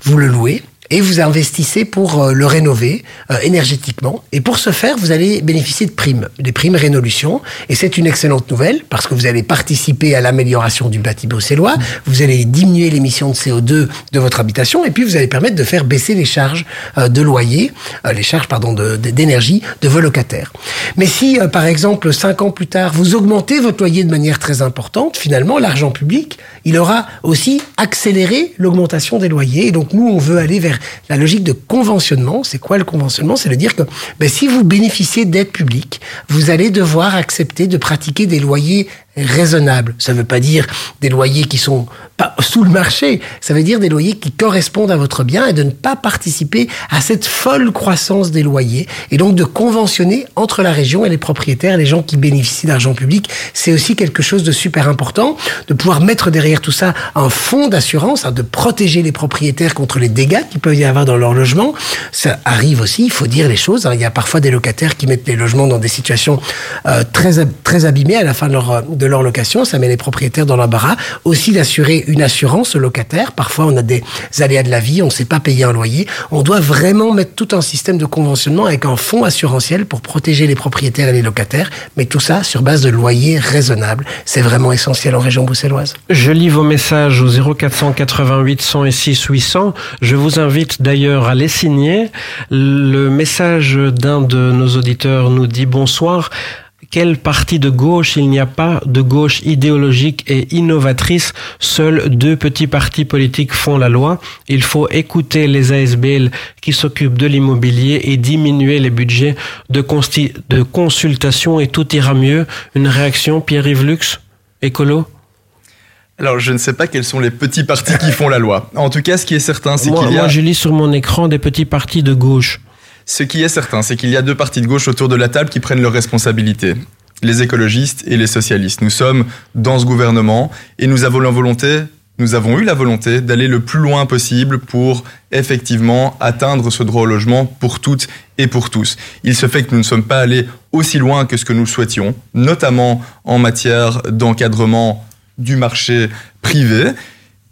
vous le louez, et vous investissez pour euh, le rénover euh, énergétiquement. Et pour ce faire, vous allez bénéficier de primes, des primes Rénolution. Et c'est une excellente nouvelle parce que vous allez participer à l'amélioration du bâti bruxellois, vous allez diminuer l'émission de CO2 de votre habitation et puis vous allez permettre de faire baisser les charges euh, de loyer, les charges pardon de- de- d'énergie de, vos locataires. Mais si, par exemple, cinq ans plus tard, vous augmentez votre loyer de manière très importante, finalement, l'argent public, il aura aussi accéléré l'augmentation des loyers. Et donc, nous, on veut aller vers la logique de conventionnement. C'est quoi le conventionnement? C'est de dire que ben, si vous bénéficiez d'aides publiques, vous allez devoir accepter de pratiquer des loyers raisonnables. Ça ne veut pas dire des loyers qui sont pas sous le marché. Ça veut dire des loyers qui correspondent à votre bien et de ne pas participer à cette folle croissance des loyers. Et donc de conventionner entre la région et les propriétaires, les gens qui bénéficient d'argent public. C'est aussi quelque chose de super important. De pouvoir mettre derrière tout ça un fonds d'assurance, hein, de protéger les propriétaires contre les dégâts qu'il peut y avoir dans leur logement. Ça arrive aussi, il faut dire les choses. hein. Il y a parfois des locataires qui mettent les logements dans des situations euh, très, très abîmées à la fin de leur, de de leur location, ça met les propriétaires dans l'embarras. Aussi d'assurer une assurance au locataire. Parfois, on a des aléas de la vie, on ne sait pas payer un loyer. On doit vraiment mettre tout un système de conventionnement avec un fonds assurantiel pour protéger les propriétaires et les locataires. Mais tout ça sur base de loyers raisonnables. C'est vraiment essentiel en région bruxelloise. Je lis vos messages au 0488 106 800. Je vous invite d'ailleurs à les signer. Le message d'un de nos auditeurs nous dit bonsoir. Quel parti de gauche Il n'y a pas de gauche idéologique et innovatrice. Seuls deux petits partis politiques font la loi. Il faut écouter les ASBL qui s'occupent de l'immobilier et diminuer les budgets de, consultation et tout ira mieux. Une réaction, Pierre-Yves Lux, écolo? Alors, je ne sais pas quels sont les petits partis qui font la loi. En tout cas, ce qui est certain, c'est qu'il y a... moi, je lis sur mon écran des petits partis de gauche. Ce qui est certain, c'est qu'il y a deux partis de gauche autour de la table qui prennent leurs responsabilités. Les écologistes et les socialistes. Nous sommes dans ce gouvernement et nous avons la volonté, nous avons eu la volonté d'aller le plus loin possible pour effectivement atteindre ce droit au logement pour toutes et pour tous. Il se fait que nous ne sommes pas allés aussi loin que ce que nous souhaitions, notamment en matière d'encadrement du marché privé.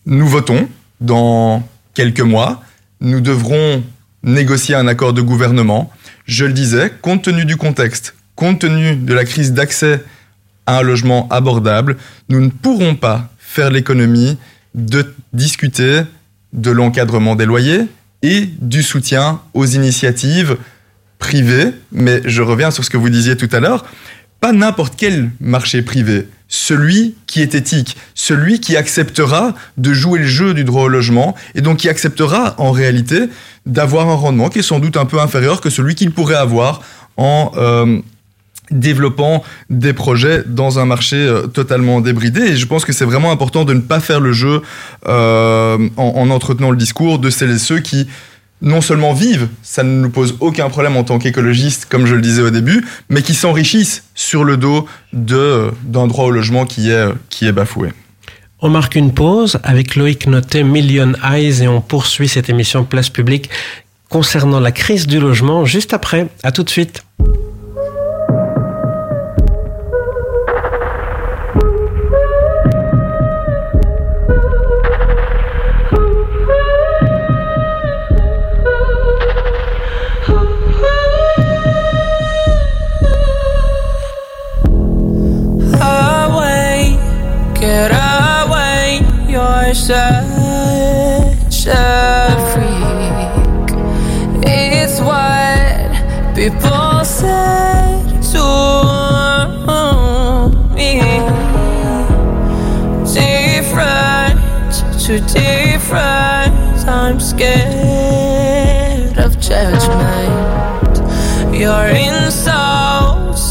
Nous votons dans quelques mois. Nous devrons négocier un accord de gouvernement. Je le disais, compte tenu du contexte, compte tenu de la crise d'accès à un logement abordable, nous ne pourrons pas faire l'économie de discuter de l'encadrement des loyers et du soutien aux initiatives privées. Mais je reviens sur ce que vous disiez tout à l'heure, pas n'importe quel marché privé, celui qui est éthique, celui qui acceptera de jouer le jeu du droit au logement et donc qui acceptera en réalité d'avoir un rendement qui est sans doute un peu inférieur que celui qu'il pourrait avoir en euh, développant des projets dans un marché euh, totalement débridé. Et je pense que c'est vraiment important de ne pas faire le jeu euh, en, en entretenant le discours de celles et ceux qui non seulement vivent, ça ne nous pose aucun problème en tant qu'écologistes, comme je le disais au début, mais qui s'enrichissent sur le dos d'un droit au logement qui est, qui est bafoué. On marque une pause avec Loïc Noté, Million Eyes, et on poursuit cette émission Place Publique concernant la crise du logement juste après. À tout de suite.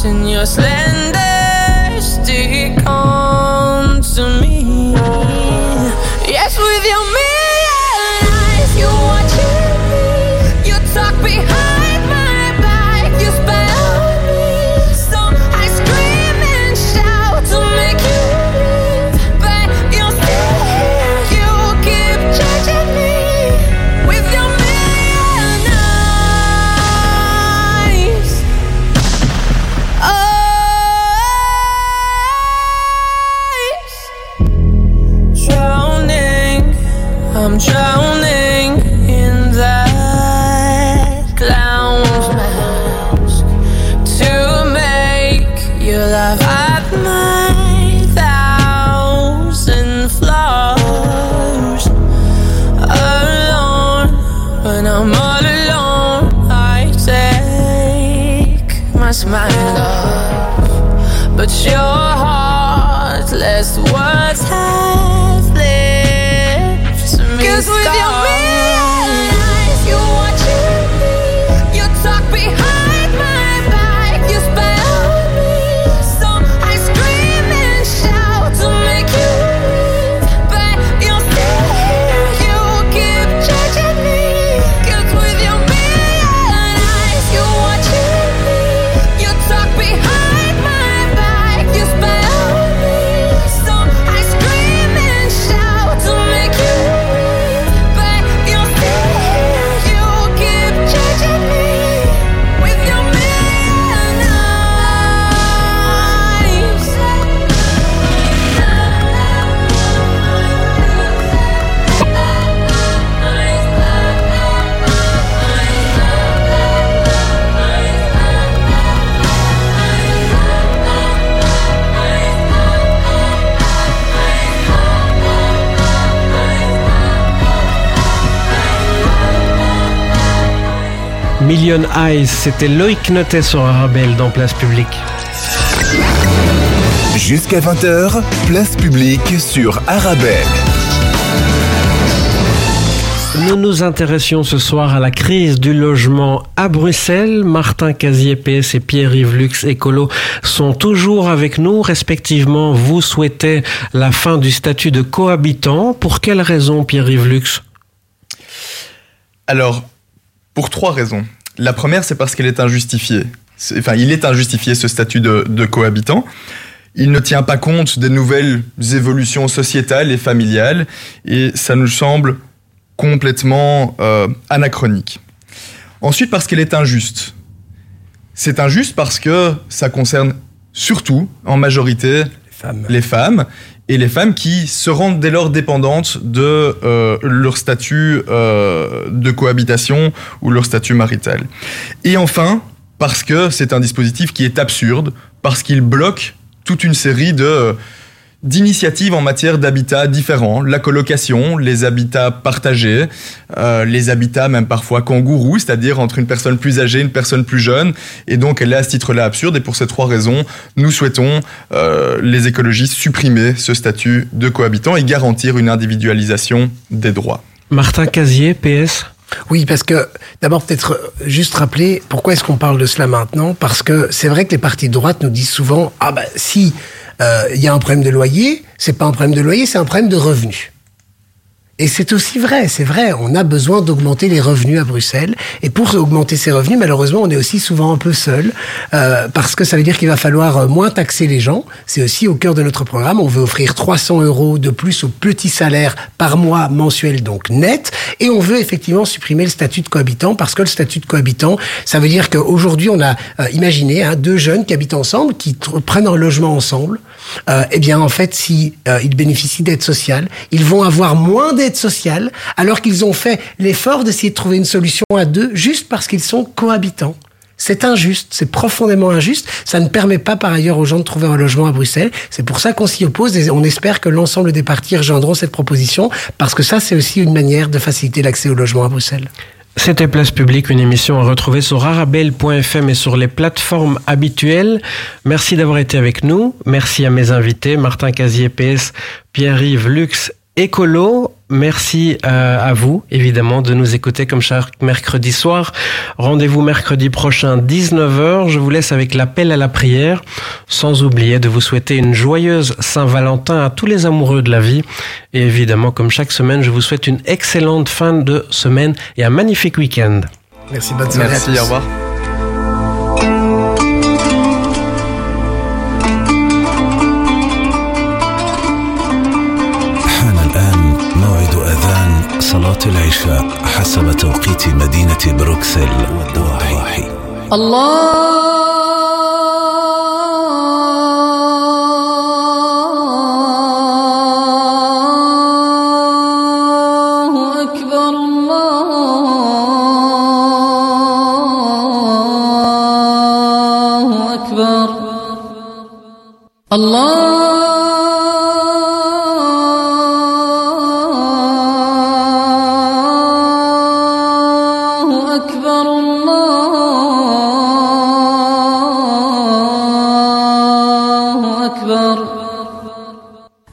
in your slender Million Eyes, c'était Loïc Notet sur Arabelle dans Place Publique. Jusqu'à 20h, place publique sur Arabelle. Nous nous intéressions ce soir à la crise du logement à Bruxelles. Martin Casier PS et Pierre-Yves Lux Écolo sont toujours avec nous. Respectivement, vous souhaitez la fin du statut de cohabitant. Pour quelle raison, Pierre-Yves Lux? Alors, pour trois raisons. La première, c'est parce qu'elle est injustifiée. Enfin, il est injustifié ce statut de, de cohabitant. Il ne tient pas compte des nouvelles évolutions sociétales et familiales, et ça nous semble complètement euh, anachronique. Ensuite, parce qu'elle est injuste. C'est injuste parce que ça concerne surtout, en majorité, les femmes, et les femmes qui se rendent dès lors dépendantes de euh, leur statut euh, de cohabitation ou leur statut marital. Et enfin, parce que c'est un dispositif qui est absurde, parce qu'il bloque toute une série de d'initiatives en matière d'habitats différents, la colocation, les habitats partagés, euh, les habitats même parfois kangourous, c'est-à-dire entre une personne plus âgée et une personne plus jeune. Et donc elle est à ce titre-là absurde. Et pour ces trois raisons, nous souhaitons, euh, les écologistes, supprimer ce statut de cohabitant et garantir une individualisation des droits. Martin Casier, PS Oui, parce que d'abord peut-être juste rappeler pourquoi est-ce qu'on parle de cela maintenant Parce que c'est vrai que les partis de droite nous disent souvent ah bah si il y a un problème de loyer, c'est pas un problème de loyer, c'est un problème de revenus. Et c'est aussi vrai, c'est vrai, on a besoin d'augmenter les revenus à Bruxelles. Et pour augmenter ces revenus, malheureusement, on est aussi souvent un peu seul, euh, parce que ça veut dire qu'il va falloir euh, moins taxer les gens. C'est aussi au cœur de notre programme. On veut offrir 300 euros de plus au petit salaire par mois mensuel, donc net. Et on veut effectivement supprimer le statut de cohabitant, parce que le statut de cohabitant, ça veut dire qu'aujourd'hui, on a euh, imaginé hein, deux jeunes qui habitent ensemble, qui prennent un logement ensemble. Euh, eh bien, en fait, si ils bénéficient d'aide sociale, ils vont avoir moins d'aide sociale, alors qu'ils ont fait l'effort d'essayer de trouver une solution à deux, juste parce qu'ils sont cohabitants. C'est injuste, c'est profondément injuste. Ça ne permet pas par ailleurs aux gens de trouver un logement à Bruxelles. C'est pour ça qu'on s'y oppose et on espère que l'ensemble des partis rejoindront cette proposition, parce que ça, c'est aussi une manière de faciliter l'accès au logement à Bruxelles. C'était Place Publique, une émission à retrouver sur arabelle.fm et sur les plateformes habituelles. Merci d'avoir été avec nous. Merci à mes invités, Martin Casier, PS, Pierre-Yves Lux, Écolo. Merci euh, à vous, évidemment, de nous écouter comme chaque mercredi soir. Rendez-vous mercredi prochain, 19h. Je vous laisse avec l'appel à la prière, sans oublier de vous souhaiter une joyeuse Saint-Valentin à tous les amoureux de la vie. Et évidemment, comme chaque semaine, je vous souhaite une excellente fin de semaine et un magnifique week-end. Merci, bonne soirée à Merci, tous. au revoir. العشاء حسب توقيت مدينة بروكسل والضواحي. الله أكبر الله أكبر الله